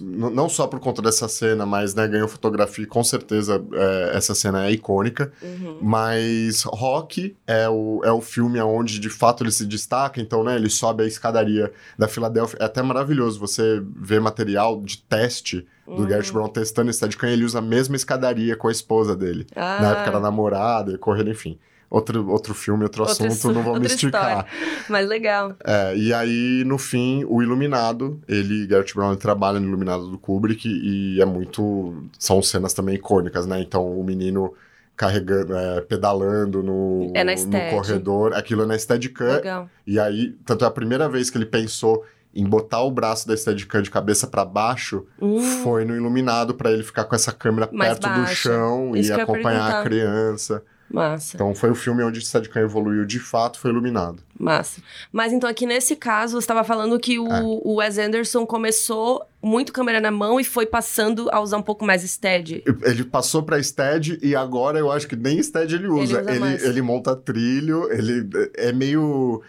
não só por conta dessa cena, mas né, ganhou fotografia, com certeza é, essa cena é icônica. Uhum. Mas Rock é o, é o filme onde de fato ele se destaca, então, né, ele sobe a escadaria da Filadélfia. É até maravilhoso você ver material de teste do Uhum. Garrett Brown testando esse Steadicam ele usa a mesma escadaria com a esposa dele. Ah, Na época era namorada, e correndo, enfim. Outro, outro filme, outro, Outra assunto, não vou me esticar. Mas legal. É, e aí, no fim, o Iluminado, ele, Garrett Brown, ele trabalha no Iluminado do Kubrick e é muito. São cenas também icônicas, né? Então, o menino carregando, é, pedalando no, É na no corredor, aquilo é na Steadicam. Legal. E aí, tanto é a primeira vez que ele pensou em botar o braço da Steadicam de cabeça para baixo, Hum, foi no Iluminado para ele ficar com essa câmera perto do baixa. chão Isso e acompanhar a criança. Massa. Então, foi o filme onde o Steadicam evoluiu de fato, foi Iluminado. Massa. Mas então aqui nesse caso, você estava falando que o, É. o Wes Anderson começou muito câmera na mão e foi passando a usar um pouco mais steady. Ele passou pra Stead e agora eu acho que nem Stead ele usa. usa Ele, ele monta trilho, ele é meio.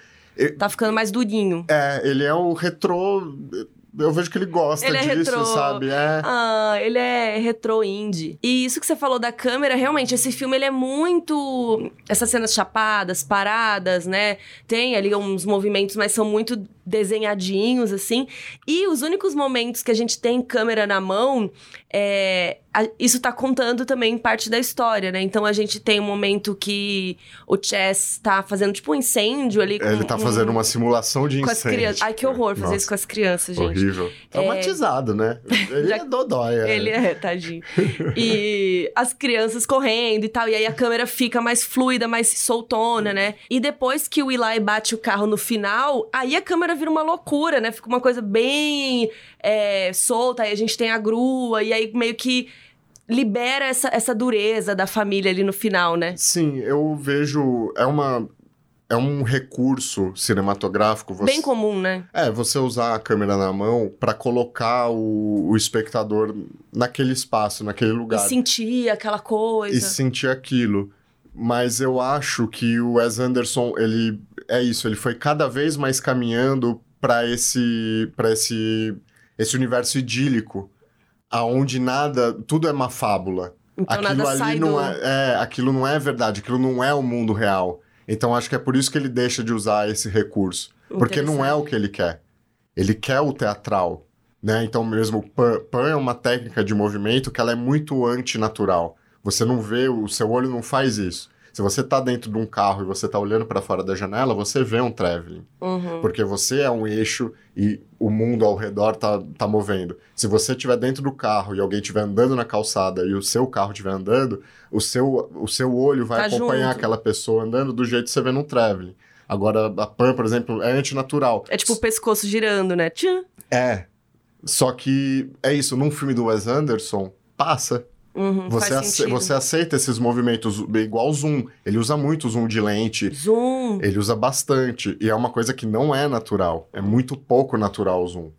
Tá ficando mais durinho. É, ele é o retrô. Eu vejo que ele gosta Ele é disso, retrô. sabe? É. Ah, ele é retro indie. E isso que você falou da câmera, realmente, esse filme ele é muito. Essas cenas chapadas, paradas, né? Tem ali uns movimentos, mas são muito desenhadinhos, assim. E os únicos momentos que a gente tem câmera na mão, é, isso tá contando também parte da história, né? Então a gente tem um momento que o Chess tá fazendo tipo um incêndio ali com. Ele tá um- fazendo uma simulação de Com incêndio. crianças. Ai, que horror fazer Nossa, isso com as crianças, gente. Horrível. Traumatizado, né? Ele Já- é dodói. É. Ele é, tadinho. E as crianças correndo e tal. E aí a câmera fica mais fluida, mais soltona, né? E depois que o Eli bate o carro no final, aí a câmera vira uma loucura, né? Fica uma coisa bem é, solta. Aí a gente tem a grua. E aí meio que libera essa, essa dureza da família ali no final, né? Sim, eu vejo. É uma. É um recurso cinematográfico. Você... Bem comum, né? É, você usar a câmera na mão pra colocar o, o espectador naquele espaço, naquele E lugar. sentir aquela coisa. e sentir aquilo. Mas eu acho que o Wes Anderson, ele é isso, ele foi cada vez mais caminhando para esse para esse esse universo idílico, aonde nada, tudo é uma fábula. Então aquilo nada ali não do... é, é, aquilo não é verdade, aquilo não é o mundo real. Então acho que é por isso que ele deixa de usar esse recurso, porque não é o que ele quer. Ele quer o teatral, né? Então mesmo o pan, pan é uma técnica de movimento que ela é muito antinatural. Você não vê, o seu olho não faz isso. Se você tá dentro de um carro e você tá olhando para fora da janela, você vê um traveling. Uhum. Porque você é um eixo e o mundo ao redor tá, tá movendo. Se você estiver dentro do carro e alguém estiver andando na calçada e o seu carro estiver andando, o seu, o seu olho vai Tá acompanhar junto. aquela pessoa andando do jeito que você vê num traveling. Agora, a Pan, por exemplo, é antinatural. É tipo o pescoço girando, né? Tchan. É. Só que é isso, num filme do Wes Anderson, passa. Uhum, Você, ace- você aceita esses movimentos, igual o zoom. Ele usa muito zoom de lente, Zoom. ele usa bastante. E é uma coisa que não é natural. É muito pouco natural o zoom.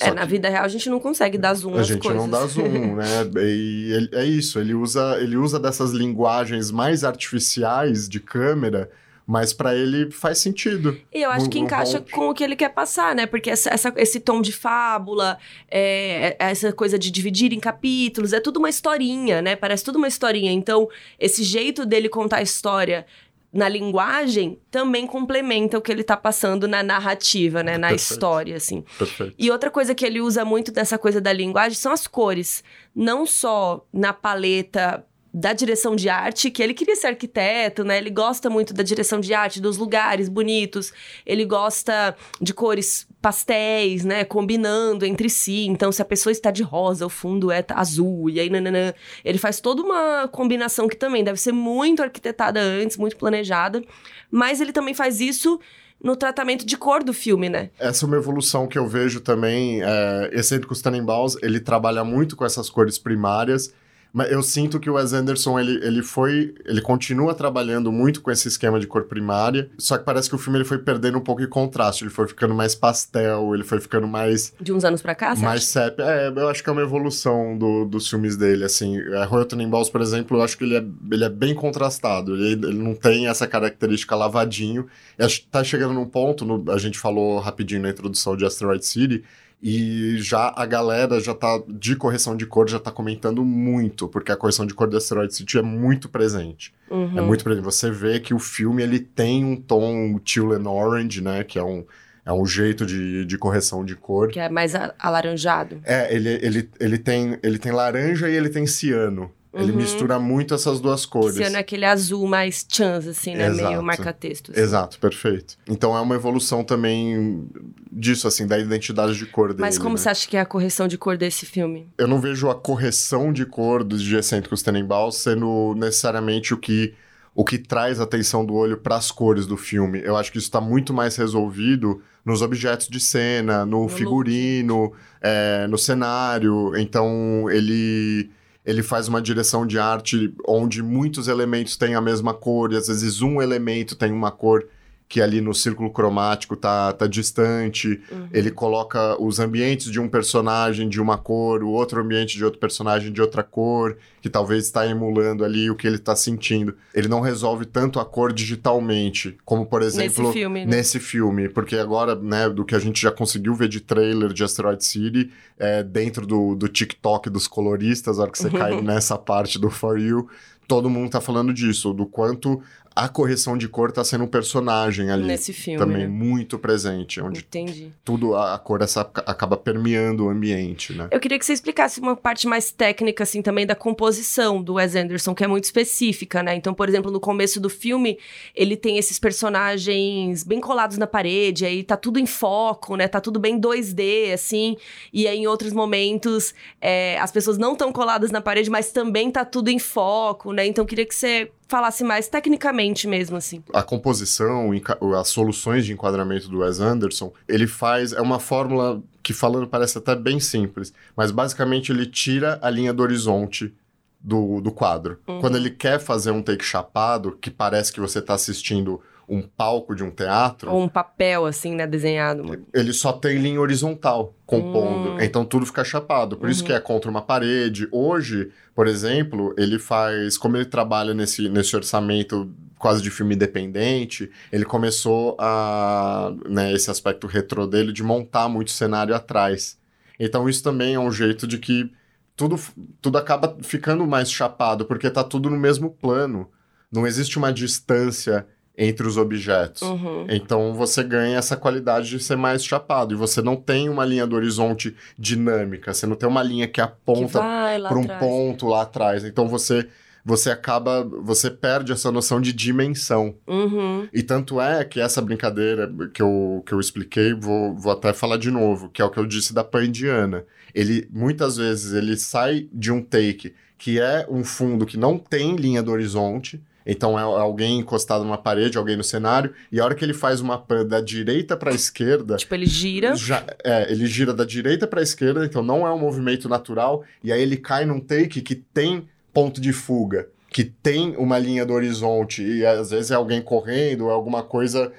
É, Só na que vida real a gente não consegue dar zoom a gente coisas. não dá zoom, né? E ele- é isso, ele usa, ele usa dessas linguagens mais artificiais de câmera mas para ele faz sentido. E eu acho No- que encaixa round. com o que ele quer passar, né? Porque essa, essa- esse tom de fábula, é, essa coisa de dividir em capítulos, é tudo uma historinha, né? Parece tudo uma historinha. Então, esse jeito dele contar a história na linguagem também complementa o que ele tá passando na narrativa, né? Na Perfeito. história, assim. Perfeito. E outra coisa que ele usa muito dessa coisa da linguagem são as cores. Não só na paleta da direção de arte, que ele queria ser arquiteto, né? Ele gosta muito da direção de arte, dos lugares bonitos. Ele gosta de cores pastéis, né? Combinando entre si. Então, se a pessoa está de rosa, o fundo é azul, e aí nananã. Ele faz toda uma combinação que também deve ser muito arquitetada antes, muito planejada. Mas ele também faz isso no tratamento de cor do filme, né? Essa é uma evolução que eu vejo também. É, Excêntricos Tannenbaums, ele trabalha muito com essas cores primárias, mas eu sinto que o Wes Anderson, ele, ele foi... Ele continua trabalhando muito com esse esquema de cor primária, só que parece que o filme ele foi perdendo um pouco de contraste, ele foi ficando mais pastel, ele foi ficando mais... De uns anos pra cá, mais sépia. É, eu acho que é uma evolução do- dos filmes dele, assim. É, Royal Tenenbaums, por exemplo, eu acho que ele é, ele é bem contrastado. Ele, ele não tem essa característica lavadinho. Acho que tá chegando num ponto, no- a gente falou rapidinho na introdução de Asteroid City, e já a galera já tá, de correção de cor, já tá comentando muito, porque a correção de cor de Asteroid City é muito presente. Uhum. É muito presente. Você vê que o filme, ele tem um tom teal and orange, né, que é um... É um jeito de, de correção de cor. Que é mais alaranjado. É, ele, ele, ele, tem, ele tem laranja e ele tem ciano. Ele Uhum. mistura muito essas duas cores. Ano é aquele azul mais chance, assim, né? Exato. Meio marca-texto. assim. Exato, perfeito. Então é uma evolução também disso, assim, da identidade de cor dele. Mas como né? você acha que é a correção de cor desse filme? Eu não vejo a correção de cor dos de Excêntricos Tenenbaums sendo necessariamente o que, o que traz a atenção do olho para as cores do filme. Eu acho que isso está muito mais resolvido nos objetos de cena, no, No figurino, é, no cenário. Então ele ele faz uma direção de arte onde muitos elementos têm a mesma cor e às vezes um elemento tem uma cor que ali no círculo cromático tá, tá distante. Uhum. Ele coloca os ambientes de um personagem de uma cor, o outro ambiente de outro personagem de outra cor, que talvez está emulando ali o que ele está sentindo. Ele não resolve tanto a cor digitalmente, como por exemplo Nesse filme, né? nesse filme, porque agora, né, do que a gente já conseguiu ver de trailer de Asteroid City, é, dentro do, do TikTok dos coloristas, a hora que você cai nessa parte do For You, todo mundo tá falando disso, do quanto a correção de cor tá sendo um personagem ali. Nesse filme, Também né? muito presente, onde Entendi. tudo, a, a cor essa, acaba permeando o ambiente, né? Eu queria que você explicasse uma parte mais técnica, assim, também da composição do Wes Anderson, que é muito específica, né? Então, por exemplo, no começo do filme, ele tem esses personagens bem colados na parede, aí tá tudo em foco, né? Tá tudo bem 2D, assim. E aí, em outros momentos, é, as pessoas não estão coladas na parede, mas também tá tudo em foco, né? Então, eu queria que você falasse mais tecnicamente mesmo, assim. a composição, as soluções de enquadramento do Wes Anderson, ele faz. É uma fórmula que, falando, parece até bem simples, mas basicamente ele tira a linha do horizonte do, do quadro. Uhum. Quando ele quer fazer um take chapado, que parece que você está assistindo um palco de um teatro. Ou um papel, assim, né? Desenhado. Ele só tem linha horizontal compondo, Hum. então tudo fica chapado. Por isso Uhum. que é contra uma parede. Hoje, por exemplo, ele faz. Como ele trabalha nesse, nesse orçamento quase de filme independente, ele começou a. Né, esse aspecto retrô dele de montar muito cenário atrás. Então isso também é um jeito de que tudo, tudo acaba ficando mais chapado, porque tá tudo no mesmo plano. Não existe uma distância entre os objetos. Uhum. Então você ganha essa qualidade de ser mais chapado. E você não tem uma linha do horizonte dinâmica. Você não tem uma linha que aponta para um atrás. ponto lá atrás. Então você você acaba, você perde essa noção de dimensão. Uhum. E tanto é que essa brincadeira que eu, que eu expliquei, vou, vou até falar de novo, que é o que eu disse da Pan Indiana. Ele, muitas vezes, ele sai de um take que é um fundo que não tem linha do horizonte, então é alguém encostado numa parede, alguém no cenário, e a hora que ele faz uma pan da direita para a esquerda, Tipo, ele gira. já, é, ele gira da direita para a esquerda, então não é um movimento natural, e aí ele cai num take que tem ponto de fuga, que tem uma linha do horizonte, e às vezes é alguém correndo, é alguma coisa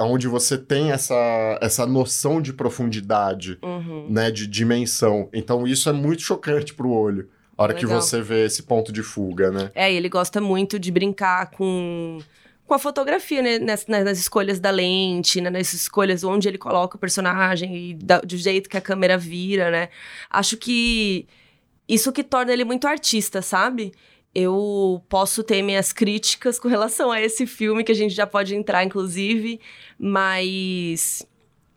onde você tem essa, essa noção de profundidade, Uhum. né, de dimensão. Então isso é muito chocante pro olho, a hora que Legal. você vê esse ponto de fuga, né? É, ele gosta muito de brincar com com a fotografia, né? Nas, nas escolhas da lente, né? nas escolhas onde ele coloca o personagem e da, do jeito que a câmera vira, né? Acho que isso que torna ele muito artista, sabe? Eu posso ter minhas críticas com relação a esse filme, que a gente já pode entrar, inclusive, mas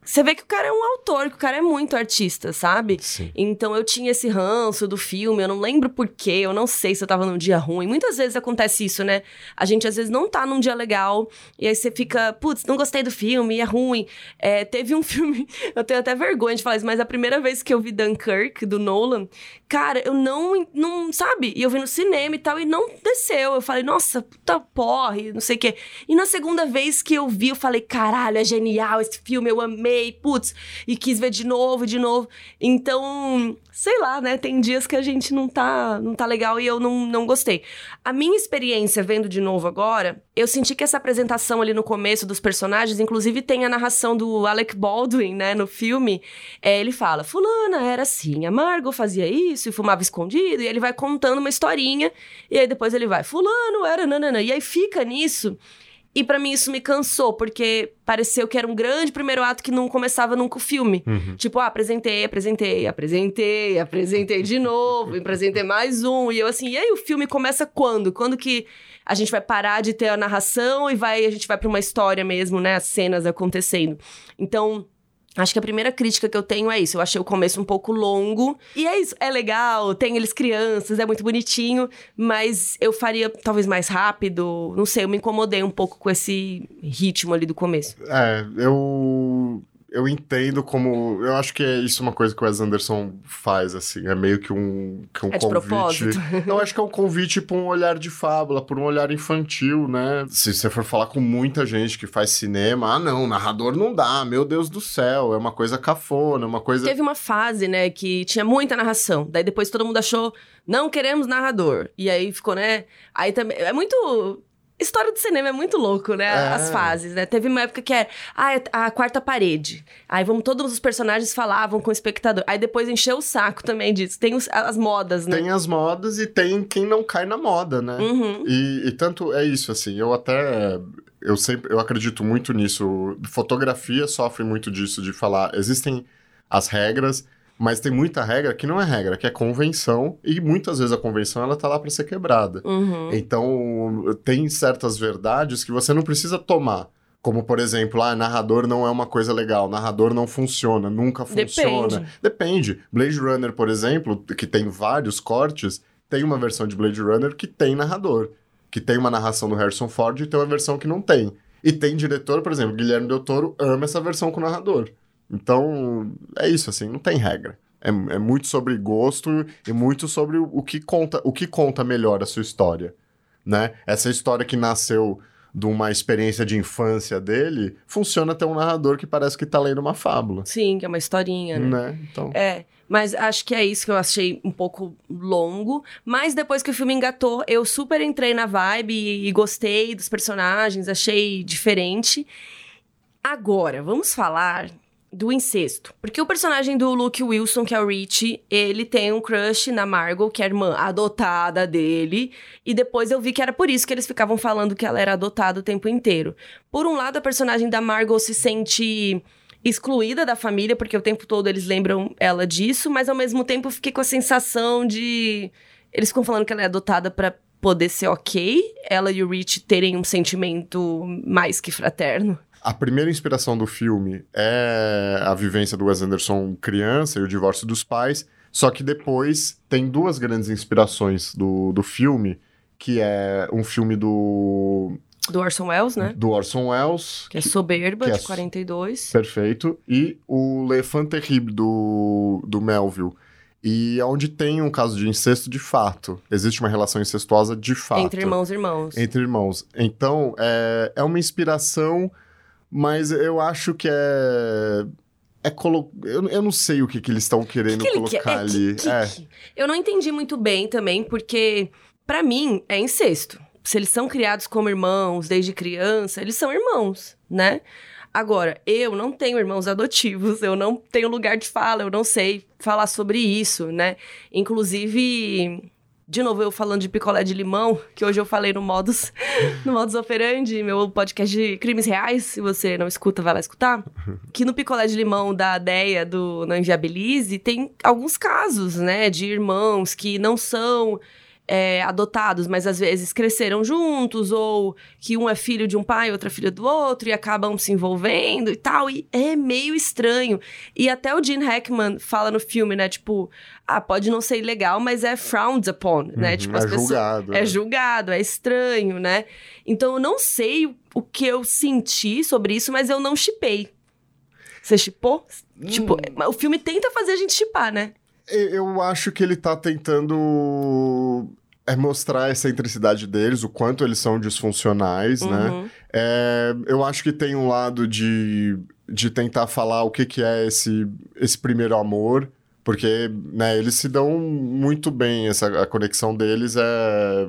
você vê que o cara é um autor, que o cara é muito artista, sabe? Sim. Então eu tinha esse ranço do filme, eu não lembro porquê, eu não sei se eu tava num dia ruim. Muitas vezes acontece isso, né? A gente às vezes não tá num dia legal, e aí você fica, putz, não gostei do filme, é ruim. É, teve um filme, eu tenho até vergonha de falar isso, mas a primeira vez que eu vi Dunkirk, do Nolan, cara, eu não, não sabe? E eu vi no cinema e tal, e não desceu. Eu falei, nossa, puta porre, não sei o quê. E na segunda vez que eu vi, eu falei, caralho, é genial esse filme, eu amei amei, putz, e quis ver de novo, de novo. Então, sei lá, né? Tem dias que a gente não tá, não tá legal e eu não, não gostei. A minha experiência vendo de novo agora, eu senti que essa apresentação ali no começo dos personagens, inclusive tem a narração do Alec Baldwin, né, no filme. É, ele fala: Fulana era assim, a Margot fazia isso e fumava escondido, e ele vai contando uma historinha, e aí depois ele vai: Fulano era nanana. E aí fica nisso. E para mim isso me cansou, porque pareceu que era um grande primeiro ato que não começava nunca o filme. Uhum. Tipo, ah, apresentei, apresentei, apresentei, apresentei de novo, apresentei mais um. E eu assim, e aí o filme começa quando? Quando que a gente vai parar de ter a narração e vai a gente vai para uma história mesmo, né, as cenas acontecendo. Então, Acho que a primeira crítica que eu tenho é isso. Eu achei o começo um pouco longo. E é isso. É legal, tem eles crianças, é muito bonitinho. Mas eu faria talvez mais rápido. Não sei, eu me incomodei um pouco com esse ritmo ali do começo. É, eu eu entendo como. Eu acho que é isso uma coisa que o Wes Anderson faz, assim. É meio que um, que um é de convite. propósito. Eu acho que é um convite para um olhar de fábula, por um olhar infantil, né? Se você for falar com muita gente que faz cinema, ah, não, narrador não dá, meu Deus do céu, é uma coisa cafona, é uma coisa. Teve uma fase, né, que tinha muita narração. Daí depois todo mundo achou, não queremos narrador. E aí ficou, né? Aí também. É muito História do cinema é muito louco, né? É. As fases, né? Teve uma época que era ah, é a quarta parede. Aí vamos, todos os personagens falavam com o espectador. Aí depois encheu o saco também disso. Tem os- as modas, né? Tem as modas e tem quem não cai na moda, né? Uhum. E, e tanto é isso, assim, eu até. Eu sempre eu acredito muito nisso. Fotografia sofre muito disso, de falar. Existem as regras, mas tem muita regra que não é regra, que é convenção, e muitas vezes a convenção ela tá lá para ser quebrada. Uhum. Então, tem certas verdades que você não precisa tomar. Como, por exemplo, ah, narrador não é uma coisa legal, narrador não funciona, nunca funciona. Depende. Depende. Blade Runner, por exemplo, que tem vários cortes, tem uma versão de Blade Runner que tem narrador. Que tem uma narração do Harrison Ford e tem uma versão que não tem. E tem diretor, por exemplo, Guilherme Del Toro ama essa versão com narrador. Então, é isso, assim, não tem regra. É, é muito sobre gosto e muito sobre o, o que conta, o que conta melhor a sua história, né? Essa história que nasceu de uma experiência de infância dele, funciona ter um narrador que parece que tá lendo uma fábula, Sim, que é uma historinha, né? né? Então, É, mas acho que é isso que eu achei um pouco longo. Mas depois que o filme engatou, eu super entrei na vibe e, e gostei dos personagens, achei diferente. Agora, vamos falar do incesto. Porque o personagem do Luke Wilson, que é o Rich, ele tem um crush na Margot, que é a irmã adotada dele. E depois eu vi que era por isso que eles ficavam falando que ela era adotada o tempo inteiro. Por um lado, a personagem da Margot se sente excluída da família, porque o tempo todo eles lembram ela disso, mas ao mesmo tempo eu fiquei com a sensação de. Eles ficam falando que ela é adotada pra poder ser ok, ela e o Rich terem um sentimento mais que fraterno. A primeira inspiração do filme é a vivência do Wes Anderson criança e o divórcio dos pais, só que depois tem duas grandes inspirações do, do filme, que é um filme do, Do Orson Welles, né? do Orson Welles, Que é soberba, que é de 42. perfeito, e o Le Fan Terrible do, do Melville. E é onde tem um caso de incesto de fato. Existe uma relação incestuosa de fato. Entre irmãos e irmãos. Entre irmãos. Então, é, é uma inspiração, mas eu acho que é. É colo... eu, eu não sei o que, que eles estão querendo que ele colocar? É, ali. que- que- é. que- Eu não entendi muito bem também, porque pra mim é incesto. Se eles são criados como irmãos desde criança, eles são irmãos, né? Agora, eu não tenho irmãos adotivos, eu não tenho lugar de fala, eu não sei falar sobre isso, né? Inclusive, de novo, eu falando de picolé de limão, que hoje eu falei no Modus, no Modus Operandi, meu podcast de crimes reais, se você não escuta, vai lá escutar. Que no picolé de limão da Deia, do Não Inviabilize, tem alguns casos, né, de irmãos que não são é, adotados, mas às vezes cresceram juntos, ou que um é filho de um pai, outra é filha do outro, e acabam se envolvendo e tal. E é meio estranho. E até o Gene Hackman fala no filme, né? Tipo, ah, pode não ser ilegal, mas é frowned upon, né? Uhum, tipo, é as pessoas. julgado, É né? julgado, é estranho, né? Então eu não sei o, o que eu senti sobre isso, mas eu não chipei. Você chipou? Tipo, Hum. o filme tenta fazer a gente chipar, né? Eu acho que ele tá tentando é mostrar a excentricidade deles, o quanto eles são disfuncionais, né? Uhum. É, eu acho que tem um lado de, de tentar falar o que, que é esse, esse primeiro amor, porque né, eles se dão muito bem, essa, a conexão deles é...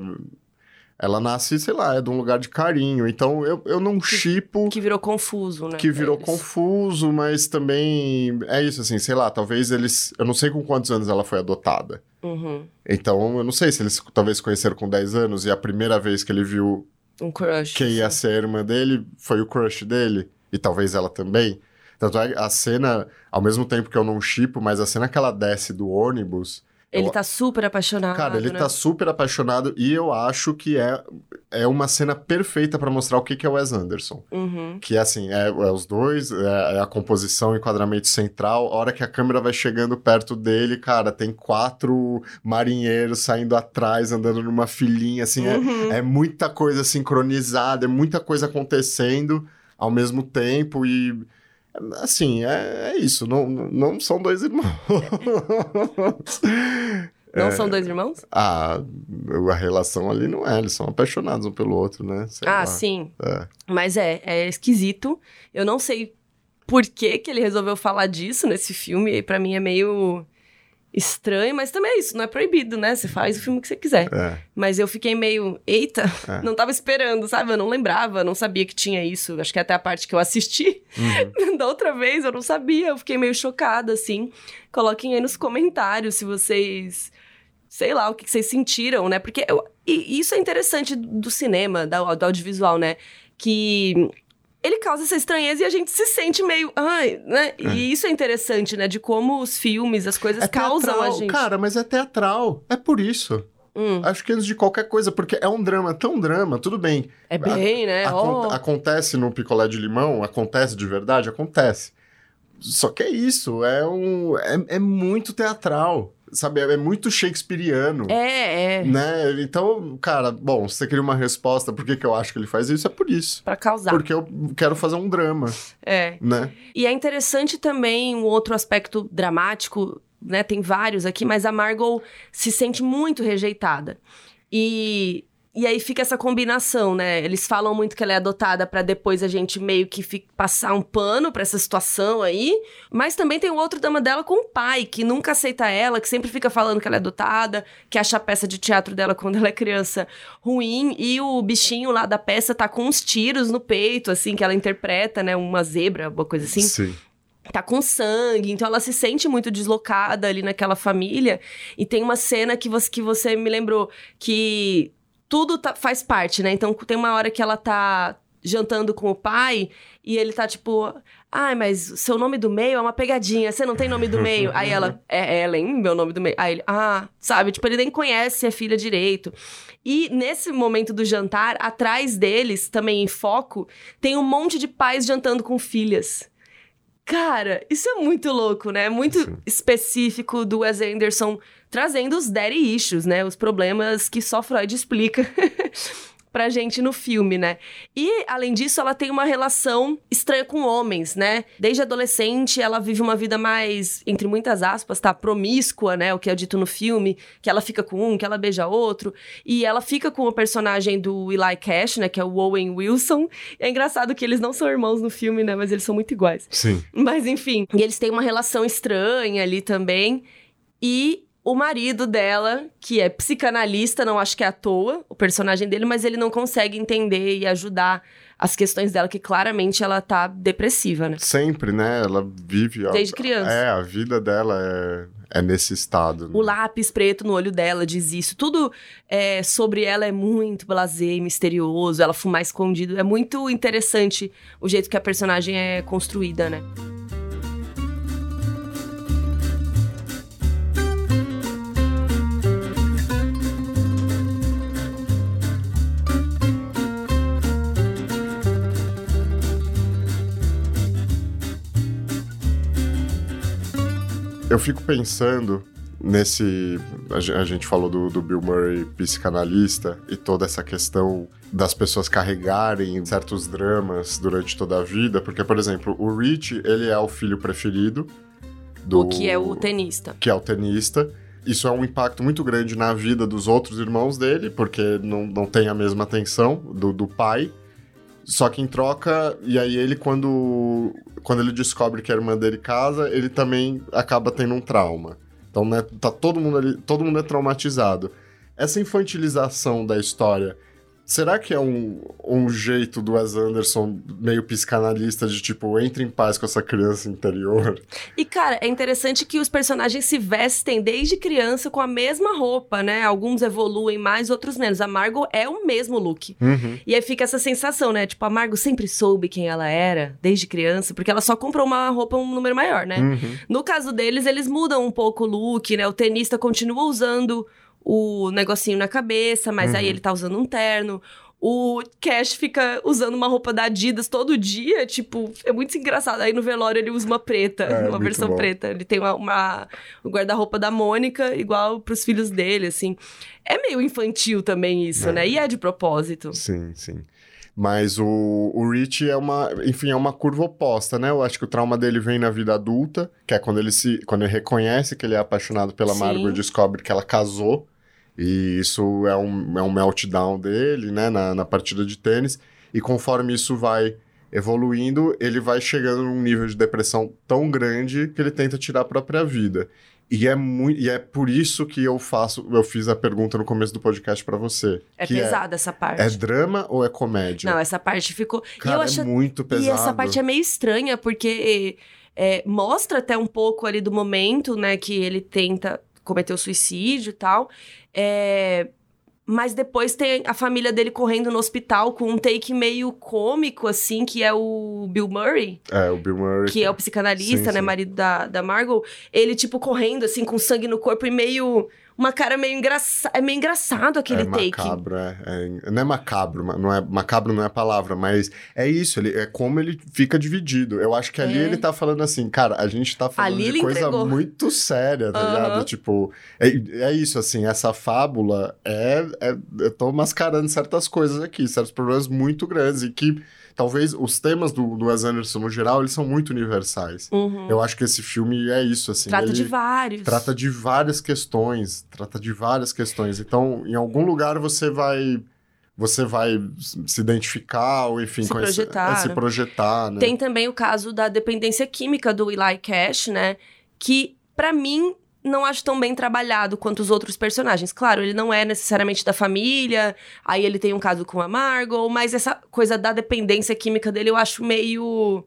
Ela nasce, sei lá, é de um lugar de carinho. Então, eu, eu não chipo Que virou confuso, né? que virou eles. confuso, mas também é isso, assim, sei lá, talvez eles. Eu não sei com quantos anos ela foi adotada. Uhum. Então, eu não sei se eles talvez se conheceram com 10 anos e a primeira vez que ele viu Um crush. quem ia ser a irmã dele foi o crush dele, e talvez ela também. Tanto é que a cena, ao mesmo tempo que eu não chipo, mas a cena que ela desce do ônibus. Ele eu- tá super apaixonado. Cara, ele né? tá super apaixonado e eu acho que é, é uma cena perfeita pra mostrar o que, que é o Wes Anderson. Uhum. Que assim, é, é os dois, é, é a composição, o enquadramento central. A hora que a câmera vai chegando perto dele, cara, tem quatro marinheiros saindo atrás, andando numa filinha, assim, é- Uhum. é, muita coisa sincronizada, é muita coisa acontecendo ao mesmo tempo e. Assim, é, é isso, não, não são dois irmãos. Não são dois irmãos? ah, a relação ali não é, eles são apaixonados um pelo outro, né? Sei ah, lá. sim. É. Mas é, é esquisito. Eu não sei por que, que ele resolveu falar disso nesse filme. E pra mim é meio estranho, mas também é isso, não é proibido, né? Você faz o filme que você quiser. É. Mas eu fiquei meio, eita, É. não tava esperando, sabe? Eu não lembrava, não sabia que tinha isso. Acho que até a parte que eu assisti Uhum. da outra vez, eu não sabia. Eu fiquei meio chocada, assim. Coloquem aí nos comentários se vocês. Sei lá, o que que vocês sentiram, né? Porque eu- e isso é interessante do cinema, da- do audiovisual, né? Que ele causa essa estranheza e a gente se sente meio. Ai, né? E isso é interessante, né? De como os filmes, as coisas É causam teatral, a gente. Cara, mas é teatral. É por isso. Hum, Acho que antes de qualquer coisa, porque é um drama, tão drama, tudo bem. é bem, né? Acon- Ó. Acontece no picolé de limão, acontece de verdade, acontece. Só que é isso, é um. É, é muito teatral. Sabe? É, muito shakespeariano. É, é. Né? Então, cara, bom, se você queria uma resposta por que, que eu acho que ele faz isso, é por isso. Pra causar. Porque eu quero fazer um drama, É. né? E é interessante também um outro aspecto dramático, né? Tem vários aqui, mas a Margot se sente muito rejeitada. E, e aí fica essa combinação, né? Eles falam muito que ela é adotada pra depois a gente meio que passar um pano pra essa situação aí. Mas também tem o outro drama dela com o pai, que nunca aceita ela, que sempre fica falando que ela é adotada, que acha a peça de teatro dela quando ela é criança ruim. E o bichinho lá da peça tá com uns tiros no peito, assim, que ela interpreta, né? Uma zebra, uma coisa assim Sim. tá com sangue, então ela se sente muito deslocada ali naquela família. E tem uma cena que você, que você me lembrou que tudo tá- faz parte, né? Então tem uma hora que ela tá jantando com o pai e ele tá tipo, ai, mas seu nome do meio é uma pegadinha, você não tem nome do meio? Aí ela, é Ellen, meu nome do meio. Aí ele, ah, sabe? Tipo, ele nem conhece a filha direito. E nesse momento do jantar, atrás deles, também em foco, tem um monte de pais jantando com filhas. Cara, isso é muito louco, né? Muito Sim. específico do Wes Anderson trazendo os daddy issues, né? Os problemas que só Freud explica pra gente no filme, né? E, além disso, ela tem uma relação estranha com homens, né? Desde adolescente, ela vive uma vida mais, entre muitas aspas, tá? Promíscua, né? O que é dito no filme, que ela fica com um, que ela beija outro. E ela fica com o personagem do Eli Cash, né? Que é o Owen Wilson. É engraçado que eles não são irmãos no filme, né? Mas eles são muito iguais. Sim. Mas enfim, e eles têm uma relação estranha ali também. E o marido dela, que é psicanalista, não acho que é à toa o personagem dele, mas ele não consegue entender e ajudar as questões dela, que claramente ela tá depressiva, né? Sempre, né? Ela vive. Desde criança. É, a vida dela é, é nesse estado. Né? O lápis preto no olho dela diz isso. Tudo é, sobre ela é muito blasé, misterioso, ela fumar escondido. É muito interessante o jeito que a personagem é construída, né? Eu fico pensando nesse. A gente falou do, do, Bill Murray psicanalista e toda essa questão das pessoas carregarem certos dramas durante toda a vida, porque, por exemplo, o Rich, ele é o filho preferido do. O que é o tenista. Que é o tenista. Isso é um impacto muito grande na vida dos outros irmãos dele, porque não, não tem a mesma atenção do, do pai. Só que em troca, e aí ele, quando, quando ele descobre que a irmã dele casa, ele também acaba tendo um trauma. Então, né, tá todo mundo ali, todo mundo é traumatizado. Essa infantilização da história Será que é um, um jeito do Wes Anderson meio psicanalista de tipo, entre em paz com essa criança interior? E cara, é interessante que os personagens se vestem desde criança com a mesma roupa, né? Alguns evoluem mais, outros menos. A Margot é o mesmo look. Uhum. E aí fica essa sensação, né? Tipo, a Margot sempre soube quem ela era desde criança, porque ela só comprou uma roupa um número maior, né? Uhum. No caso deles, eles mudam um pouco o look, né? O tenista continua usando o negocinho na cabeça, mas uhum. aí ele tá usando um terno. O Cash fica usando uma roupa da Adidas todo dia, tipo, é muito engraçado. Aí no velório ele usa uma preta, é, uma versão bom. preta. Ele tem uma, uma o guarda-roupa da Mônica, igual pros filhos dele, assim. É meio infantil também isso, é. né? E é de propósito. Sim, sim. Mas o, o Rich é uma, enfim, é uma curva oposta, né? Eu acho que o trauma dele vem na vida adulta, que é quando ele se, quando ele reconhece que ele é apaixonado pela Margot e descobre que ela casou. E isso é um, é um meltdown dele, né, na, na partida de tênis. E conforme isso vai evoluindo, ele vai chegando num nível de depressão tão grande que ele tenta tirar a própria vida. E é, muito, e é por isso que eu faço, eu fiz a pergunta no começo do podcast para você. É pesada é, essa parte. É drama ou é comédia? Não, essa parte ficou. Cara, e eu é acho, muito pesado. E essa parte é meio estranha, porque é, mostra até um pouco ali do momento, né, que ele tenta cometeu suicídio e tal. É, mas depois tem a família dele correndo no hospital com um take meio cômico, assim, que é o Bill Murray. É, o Bill Murray. Que é o psicanalista, sim, né? Sim. Marido da, da Margot. Ele, tipo, correndo, assim, com sangue no corpo e meio uma cara meio engraçada. É meio engraçado aquele é take. Macabro, é, é, Não é macabro, não é macabro não é a palavra, mas é isso, ele, é como ele fica dividido. Eu acho que ali é. ele tá falando assim, cara, a gente tá falando ali de coisa entregou. muito séria, tá uhum. ligado? Tipo, é, é isso, assim, essa fábula é, é. Eu tô mascarando certas coisas aqui, certos problemas muito grandes e que talvez os temas do, do Wes Anderson no geral, eles são muito universais. Uhum. Eu acho que esse filme é isso, assim. Trata de vários. Trata de várias questões, trata de várias questões. Então, em algum lugar você vai você vai se identificar ou enfim se projetar, esse, é, se projetar, né? Tem também o caso da dependência química do Eli Cash, né? Que para mim não acho tão bem trabalhado quanto os outros personagens. Claro, ele não é necessariamente da família, aí ele tem um caso com a Margot, mas essa coisa da dependência química dele eu acho meio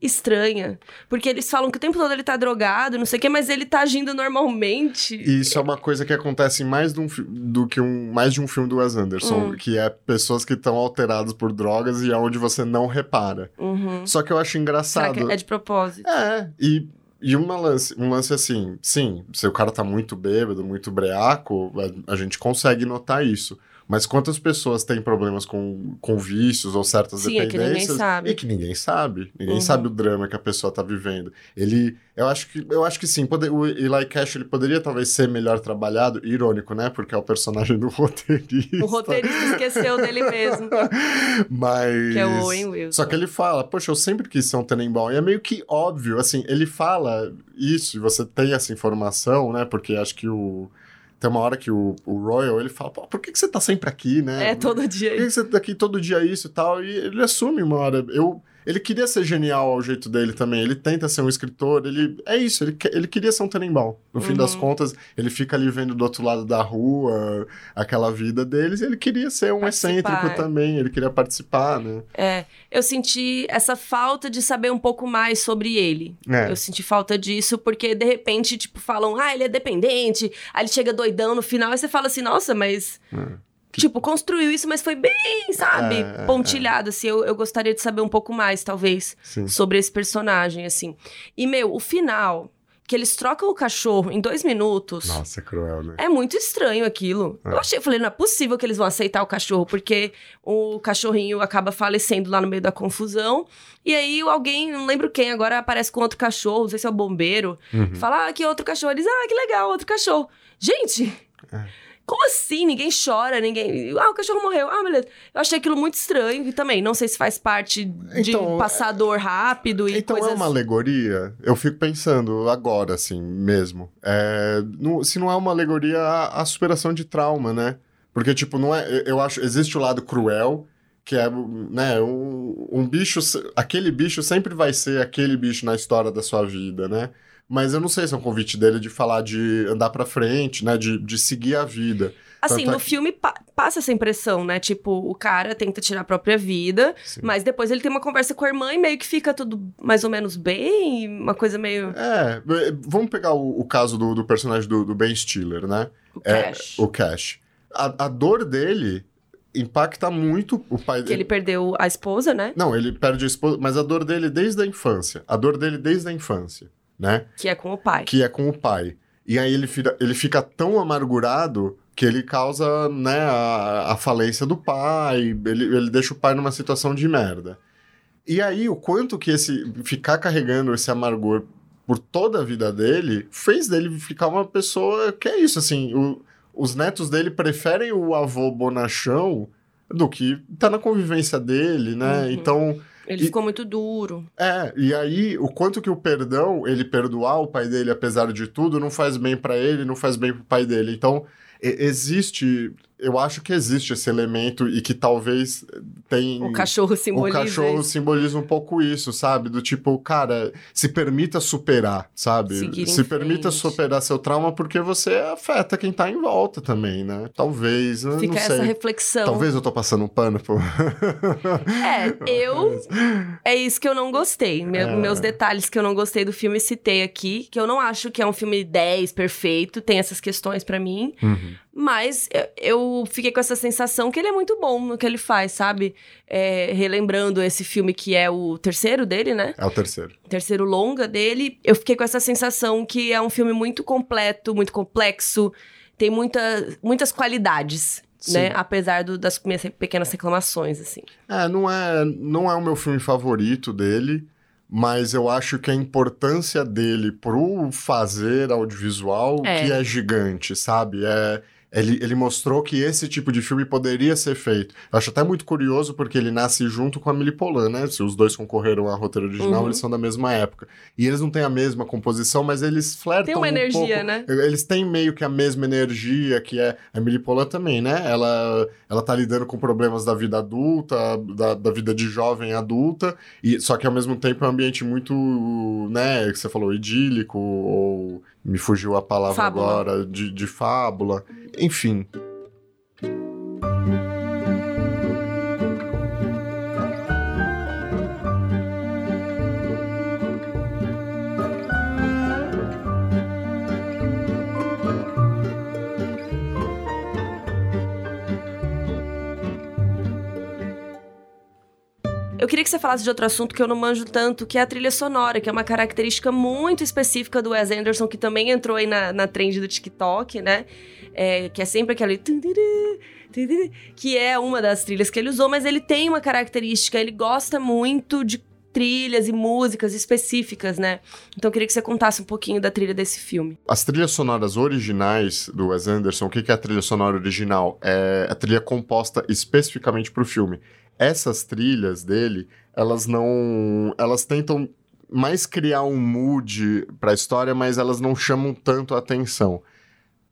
estranha. Porque eles falam que o tempo todo ele tá drogado, não sei o quê, mas ele tá agindo normalmente. E isso é uma coisa que acontece mais um, do que um, mais de um filme do Wes Anderson, hum. que é pessoas que estão alteradas por drogas e é onde você não repara. Uhum. Só que eu acho engraçado. É de propósito? É, e e uma lance, um lance assim, sim, se o cara tá muito bêbado, muito breaco, a, a gente consegue notar isso. Mas quantas pessoas têm problemas com, com vícios ou certas Sim, dependências? É que ninguém sabe. E que ninguém sabe. Ninguém Uhum. sabe o drama que a pessoa tá vivendo. Ele. Eu acho que, eu acho que sim. Pode, o Eli Cash ele poderia talvez ser melhor trabalhado. Irônico, né? Porque é o personagem do roteirista. O roteirista esqueceu dele mesmo. Mas. Que é o Owen Wilson. Só que ele fala, poxa, eu sempre quis ser um Tenenbaum. E é meio que óbvio, assim, ele fala isso, e você tem essa informação, né? Porque acho que o. Tem uma hora que o, o Royal, ele fala, Pô, por que, que você tá sempre aqui, né? É, todo dia. Por que, que você tá aqui todo dia isso e tal? E ele assume uma hora. Eu, ele queria ser genial ao jeito dele também. Ele tenta ser um escritor, ele é isso, ele, ele queria ser um Tenenbaum. No fim das Uhum. contas, ele fica ali vendo do outro lado da rua aquela vida deles, e ele queria ser um Participar, excêntrico é. também, ele queria participar, né? É, eu senti essa falta de saber um pouco mais sobre ele. É. Eu senti falta disso, porque de repente, tipo, falam, ah, ele é dependente, aí ele chega doidão no final, aí você fala assim, nossa, mas. Tipo, construiu isso, mas foi bem, sabe, É, é, pontilhado, assim. Eu, eu gostaria de saber um pouco mais, talvez, Sim. sobre esse personagem, assim. E, meu, o final, que eles trocam o cachorro em dois minutos. Nossa, é cruel, né? É muito estranho aquilo. É. Eu achei, eu falei, não é possível que eles vão aceitar o cachorro, porque o cachorrinho acaba falecendo lá no meio da confusão. E aí alguém, não lembro quem, agora aparece com outro cachorro, não sei se é o bombeiro, Uhum. fala, ah, que outro cachorro. Eles, ah, que legal, outro cachorro. Gente! É. Como assim? Ninguém chora, ninguém. Ah, o cachorro morreu. Ah, beleza. Eu achei aquilo muito estranho e também não sei se faz parte de Então, passador rápido e Então coisas. é uma alegoria? Eu fico pensando agora, assim, mesmo. É, não- se não é uma alegoria à, à superação de trauma, né? Porque, tipo, não é. Eu acho. Existe o lado cruel, que é, né, um, um bicho. Aquele bicho sempre vai ser aquele bicho na história da sua vida, né? Mas eu não sei se é um convite dele de falar de andar pra frente, né? De, de seguir a vida. Assim, Tanto é no que- filme pa- passa essa impressão, né? Tipo, o cara tenta tirar a própria vida, Sim. mas depois ele tem uma conversa com a irmã e meio que fica tudo mais ou menos bem, uma coisa meio. É, é, vamos pegar o, o caso do, do personagem do, do Ben Stiller, né? O É, cash. o Cash. A, a dor dele impacta muito o pai Que ele dele. perdeu a esposa, né? Não, ele perde a esposa, mas a dor dele desde a infância. A dor dele desde a infância, né? Que é com o pai. Que é com o pai. E aí ele fica, ele fica tão amargurado que ele causa, né, a, a falência do pai, ele, ele deixa o pai numa situação de merda. E aí, o quanto que esse ficar carregando esse amargor por toda a vida dele fez dele ficar uma pessoa que é isso, assim, o- os netos dele preferem o avô bonachão do que tá na convivência dele, né? Uhum. Então, Ele E- ficou muito duro. é, e aí o quanto que o perdão, ele perdoar o pai dele apesar de tudo, não faz bem pra ele, não faz bem pro pai dele. Então, existe, eu acho que existe esse elemento e que talvez tem O cachorro o simboliza. cachorro isso. simboliza um pouco isso, sabe? Do tipo, cara, se permita superar, sabe? Seguir se permita frente. superar seu trauma porque você afeta quem tá em volta também, né? Talvez, Fica não essa sei. reflexão. Talvez eu tô passando um pano por... É, eu. É isso que eu não gostei. Me- É. Meus detalhes que eu não gostei do filme citei aqui. Que eu não acho que é um filme 10 perfeito. Tem essas questões pra mim. Uhum. Mas eu, fiquei com essa sensação que ele é muito bom no que ele faz, sabe? É, relembrando esse filme que é o terceiro dele, né? É o terceiro. terceiro longa dele, eu fiquei com essa sensação que é um filme muito completo, muito complexo, tem muita, muitas qualidades, Sim. né? Apesar do- das minhas pequenas reclamações, assim. É, não é, não é o meu filme favorito dele, mas eu acho que a importância dele pro fazer audiovisual É. que é gigante, sabe? É, ele, ele mostrou que esse tipo de filme poderia ser feito. Eu acho até muito curioso porque ele nasce junto com a Amélie Poulain, né? Se os dois concorreram a roteiro original, Uhum. eles são da mesma época. E eles não têm a mesma composição, mas eles flertam Tem uma um energia, pouco- né? eles têm meio que a mesma energia, que é a Emily Polan também, né? Ela, ela tá lidando com problemas da vida adulta, da, da vida de jovem adulta, e só que ao mesmo tempo é um ambiente muito, né, que você falou, idílico, ou me fugiu a palavra Fábula. agora, de, de fábula. Enfim. Eu queria que você falasse de outro assunto que eu não manjo tanto, que é a trilha sonora, que é uma característica muito específica do Wes Anderson, que também entrou aí na, na trend do TikTok, né? É, que é sempre aquele... Que é uma das trilhas que ele usou, mas ele tem uma característica, ele gosta muito de trilhas e músicas específicas, né? Então eu queria que você contasse um pouquinho da trilha desse filme. As trilhas sonoras originais do Wes Anderson, o que é a trilha sonora original? É a trilha composta especificamente para o filme. Essas trilhas dele, elas não. Elas tentam mais criar um mood para a história, mas elas não chamam tanto a atenção.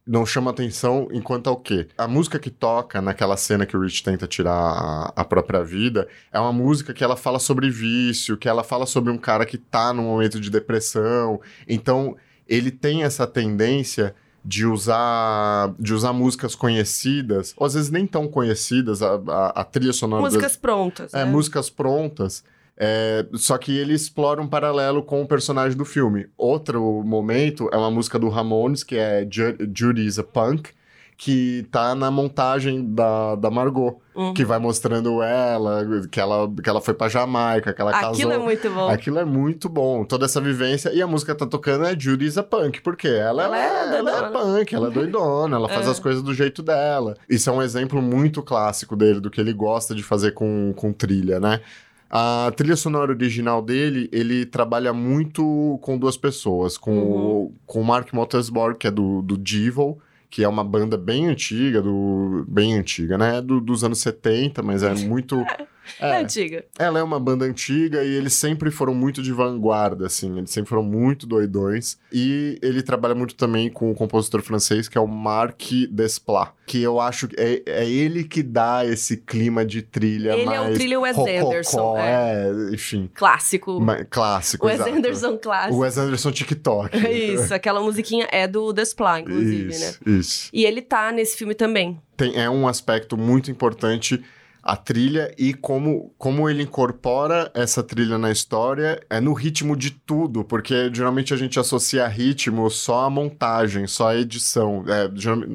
não chama atenção enquanto ao quê? A música que toca naquela cena que o Rich tenta tirar a, a, própria vida é uma música que ela fala sobre vício, que ela fala sobre um cara que tá num momento de depressão. Então, ele tem essa tendência de usar de usar músicas conhecidas, ou às vezes nem tão conhecidas, a, a, a trilha sonora... Músicas das, prontas, É, né? músicas prontas é, só que ele explora um paralelo com o personagem do filme. Outro momento é uma música do Ramones, que é Judy is a Punk, que tá na montagem da, da Margot, uhum. que vai mostrando ela, que ela, que ela foi pra Jamaica, que ela Aquilo casou. Aquilo é muito bom. Aquilo é muito bom, toda essa vivência. E a música tá tocando é Judy is a Punk, porque ela, ela, é, ela é punk, ela é doidona, ela faz é. as coisas do jeito dela. Isso é um exemplo muito clássico dele, do que ele gosta de fazer com, com trilha, né? A trilha sonora original dele, ele trabalha muito com duas pessoas, com, uhum. o, com o Mark Mothersbaugh, que é do, do Devil, que é uma banda bem antiga, do bem antiga, né? Do, dos anos 70, mas é muito... É, é, antiga. Ela é uma banda antiga e eles sempre foram muito de vanguarda, assim. Eles sempre foram muito doidões. E ele trabalha muito também com o um compositor francês, que é o Marc Desplat. Que eu acho que é, é ele que dá esse clima de trilha ele mais... Ele é o trilha Wes rococó, Anderson. É. é, enfim. Clássico. clássico, Wes exato. Anderson clássico. O Wes Anderson TikTok. isso, aquela musiquinha é do Desplat, inclusive, isso, né? Isso, E ele tá nesse filme também. Tem, é um aspecto muito importante a trilha e como, como ele incorpora essa trilha na história é no ritmo de tudo, porque geralmente a gente associa ritmo só a montagem, só a edição. É,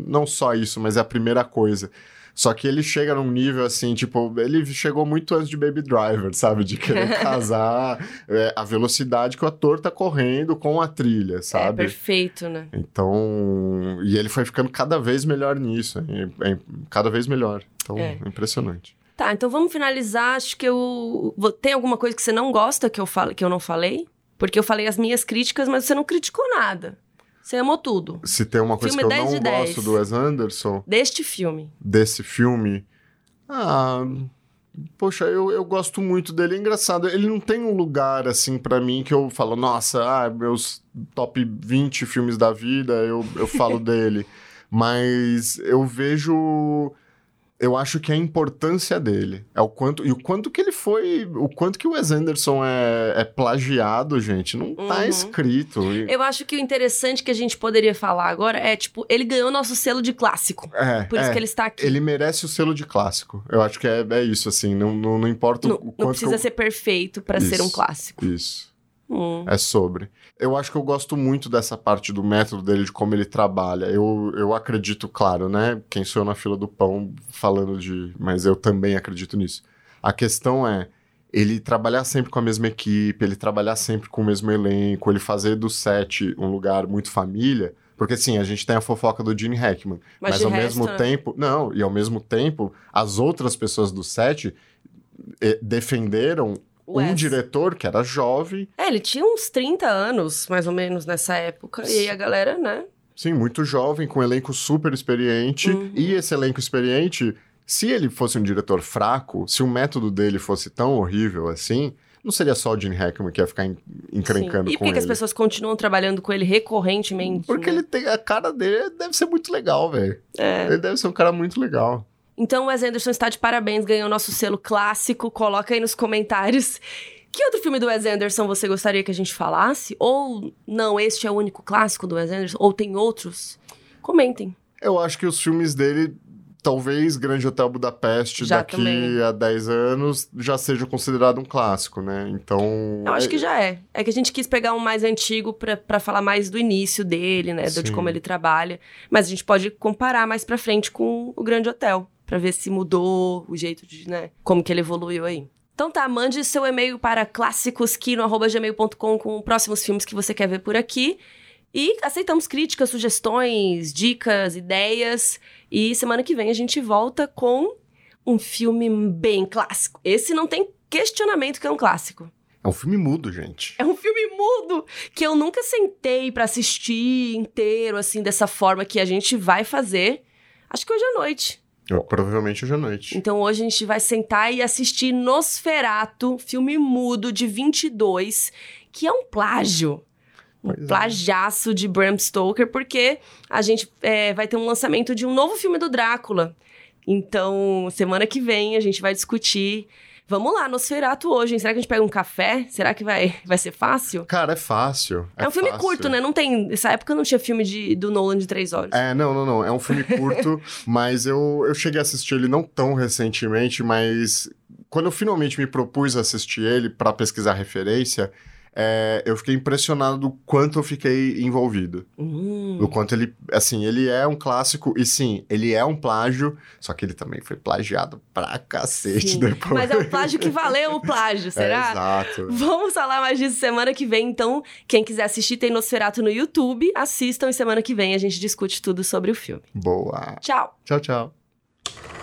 não só isso, mas é a primeira coisa. Só que ele chega num nível assim, tipo, ele chegou muito antes de Baby Driver, sabe? De querer casar é, a velocidade que o ator tá correndo com a trilha, É sabe? perfeito, né? Então. E ele foi ficando cada vez melhor nisso. É, é cada vez melhor. Então, É. impressionante. Tá, então vamos finalizar. Acho que eu. Tem alguma coisa que você não gosta que eu, fale... que eu não falei? Porque eu falei as minhas críticas, mas você não criticou nada. Você amou tudo. Se tem uma coisa Filme que eu 10 não de 10. gosto do Wes Anderson, Deste filme. desse filme. Ah. Poxa, eu, eu gosto muito dele. É engraçado, ele não tem um lugar assim pra mim que eu falo, nossa, ah, meus top 20 filmes da vida, eu, eu falo dele. Mas eu vejo. Eu acho que a importância dele é o quanto. E o quanto que ele foi. O quanto que o Wes Anderson é, é plagiado, gente. Não tá Uhum. escrito. E- Eu acho que o interessante que a gente poderia falar agora é, tipo, ele ganhou nosso selo de clássico. É, Por isso é. que ele está aqui. Ele merece o selo de clássico. Eu acho que é, é isso, assim. Não, não, não importa Não, o não quanto. precisa que eu... ser perfeito pra ser um clássico. Isso. Hum. É sobre. Eu acho que eu gosto muito dessa parte do método dele, de como ele trabalha. Eu, eu acredito, claro, né? Quem sou eu na fila do pão falando de. Mas eu também acredito nisso. A questão é ele trabalhar sempre com a mesma equipe, ele trabalhar sempre com o mesmo elenco, ele fazer do set um lugar muito família. Porque sim, a gente tem a fofoca do Gene Hackman. Mas Mas, ao resto, mesmo né? tempo. Não, e ao mesmo tempo, as outras pessoas do set eh, defenderam um diretor que era jovem, É, ele tinha uns 30 anos, mais ou menos, nessa época. E aí a galera, né? Sim, muito jovem, com um elenco super experiente. Uhum. E esse elenco experiente, se ele fosse um diretor fraco, se o método dele fosse tão horrível assim, não seria só o Gene Hackman que ia ficar en- encrencando Sim. E por que, que ele. as pessoas continuam trabalhando com ele recorrentemente? Porque né? ele tem a cara dele deve ser muito legal, velho. É. Ele deve ser um cara muito legal. Então o Wes Anderson está de parabéns, ganhou nosso selo clássico. Coloca aí nos comentários. Que outro filme do Wes Anderson você gostaria que a gente falasse? Ou não, este é o único clássico do Wes Anderson? Ou tem outros? Comentem. Eu acho que os filmes dele, talvez Grande Hotel Budapeste, Já daqui também. a 10 anos, já seja considerado um clássico, né? Então. Eu acho que já é. É que a gente quis pegar um mais antigo pra falar mais do início dele, né? do- De Sim. como ele trabalha. Mas a gente pode comparar mais pra frente com o Grande Hotel. Pra ver se mudou o jeito de, né? Como que ele evoluiu aí. Então tá, mande seu e-mail para clássicosquino.gmail.com com próximos filmes que você quer ver por aqui. E aceitamos críticas, sugestões, dicas, ideias. E semana que vem a gente volta com um filme bem clássico. Esse não tem questionamento que é um clássico. É um filme mudo, gente. É um filme mudo que eu nunca sentei pra assistir inteiro, assim, dessa forma que a gente vai fazer. Acho que hoje à noite. Eu- provavelmente hoje à noite. Então hoje a gente vai sentar e assistir Nosferato, filme mudo de 22, que é um plágio. Um Pois é. plagiaço de Bram Stoker, porque a gente é, vai ter um lançamento de um novo filme do Drácula. Então, semana que vem a gente vai discutir. Vamos lá, Nosferatu hoje, hein? Será que a gente pega um café? Será que vai, vai ser fácil? Cara, é fácil. É, um filme fácil. curto, né? Não tem. Nessa época não tinha filme de, do Nolan de três horas. É, não, não, não. É um filme curto, mas eu, eu cheguei a assistir ele não tão recentemente, mas quando eu finalmente me propus a assistir ele para pesquisar referência, é, eu fiquei impressionado do quanto eu fiquei envolvido. Hum. Do quanto ele, assim, ele é um clássico, e sim, ele é um plágio, só que ele também foi plagiado pra cacete Sim. depois. Mas é o plágio que valeu o plágio, É, será? exato. Vamos falar mais disso semana que vem, então. Quem quiser assistir, tem Nosferatu no YouTube. Assistam e semana que vem a gente discute tudo sobre o filme. Boa. Tchau! Tchau, tchau.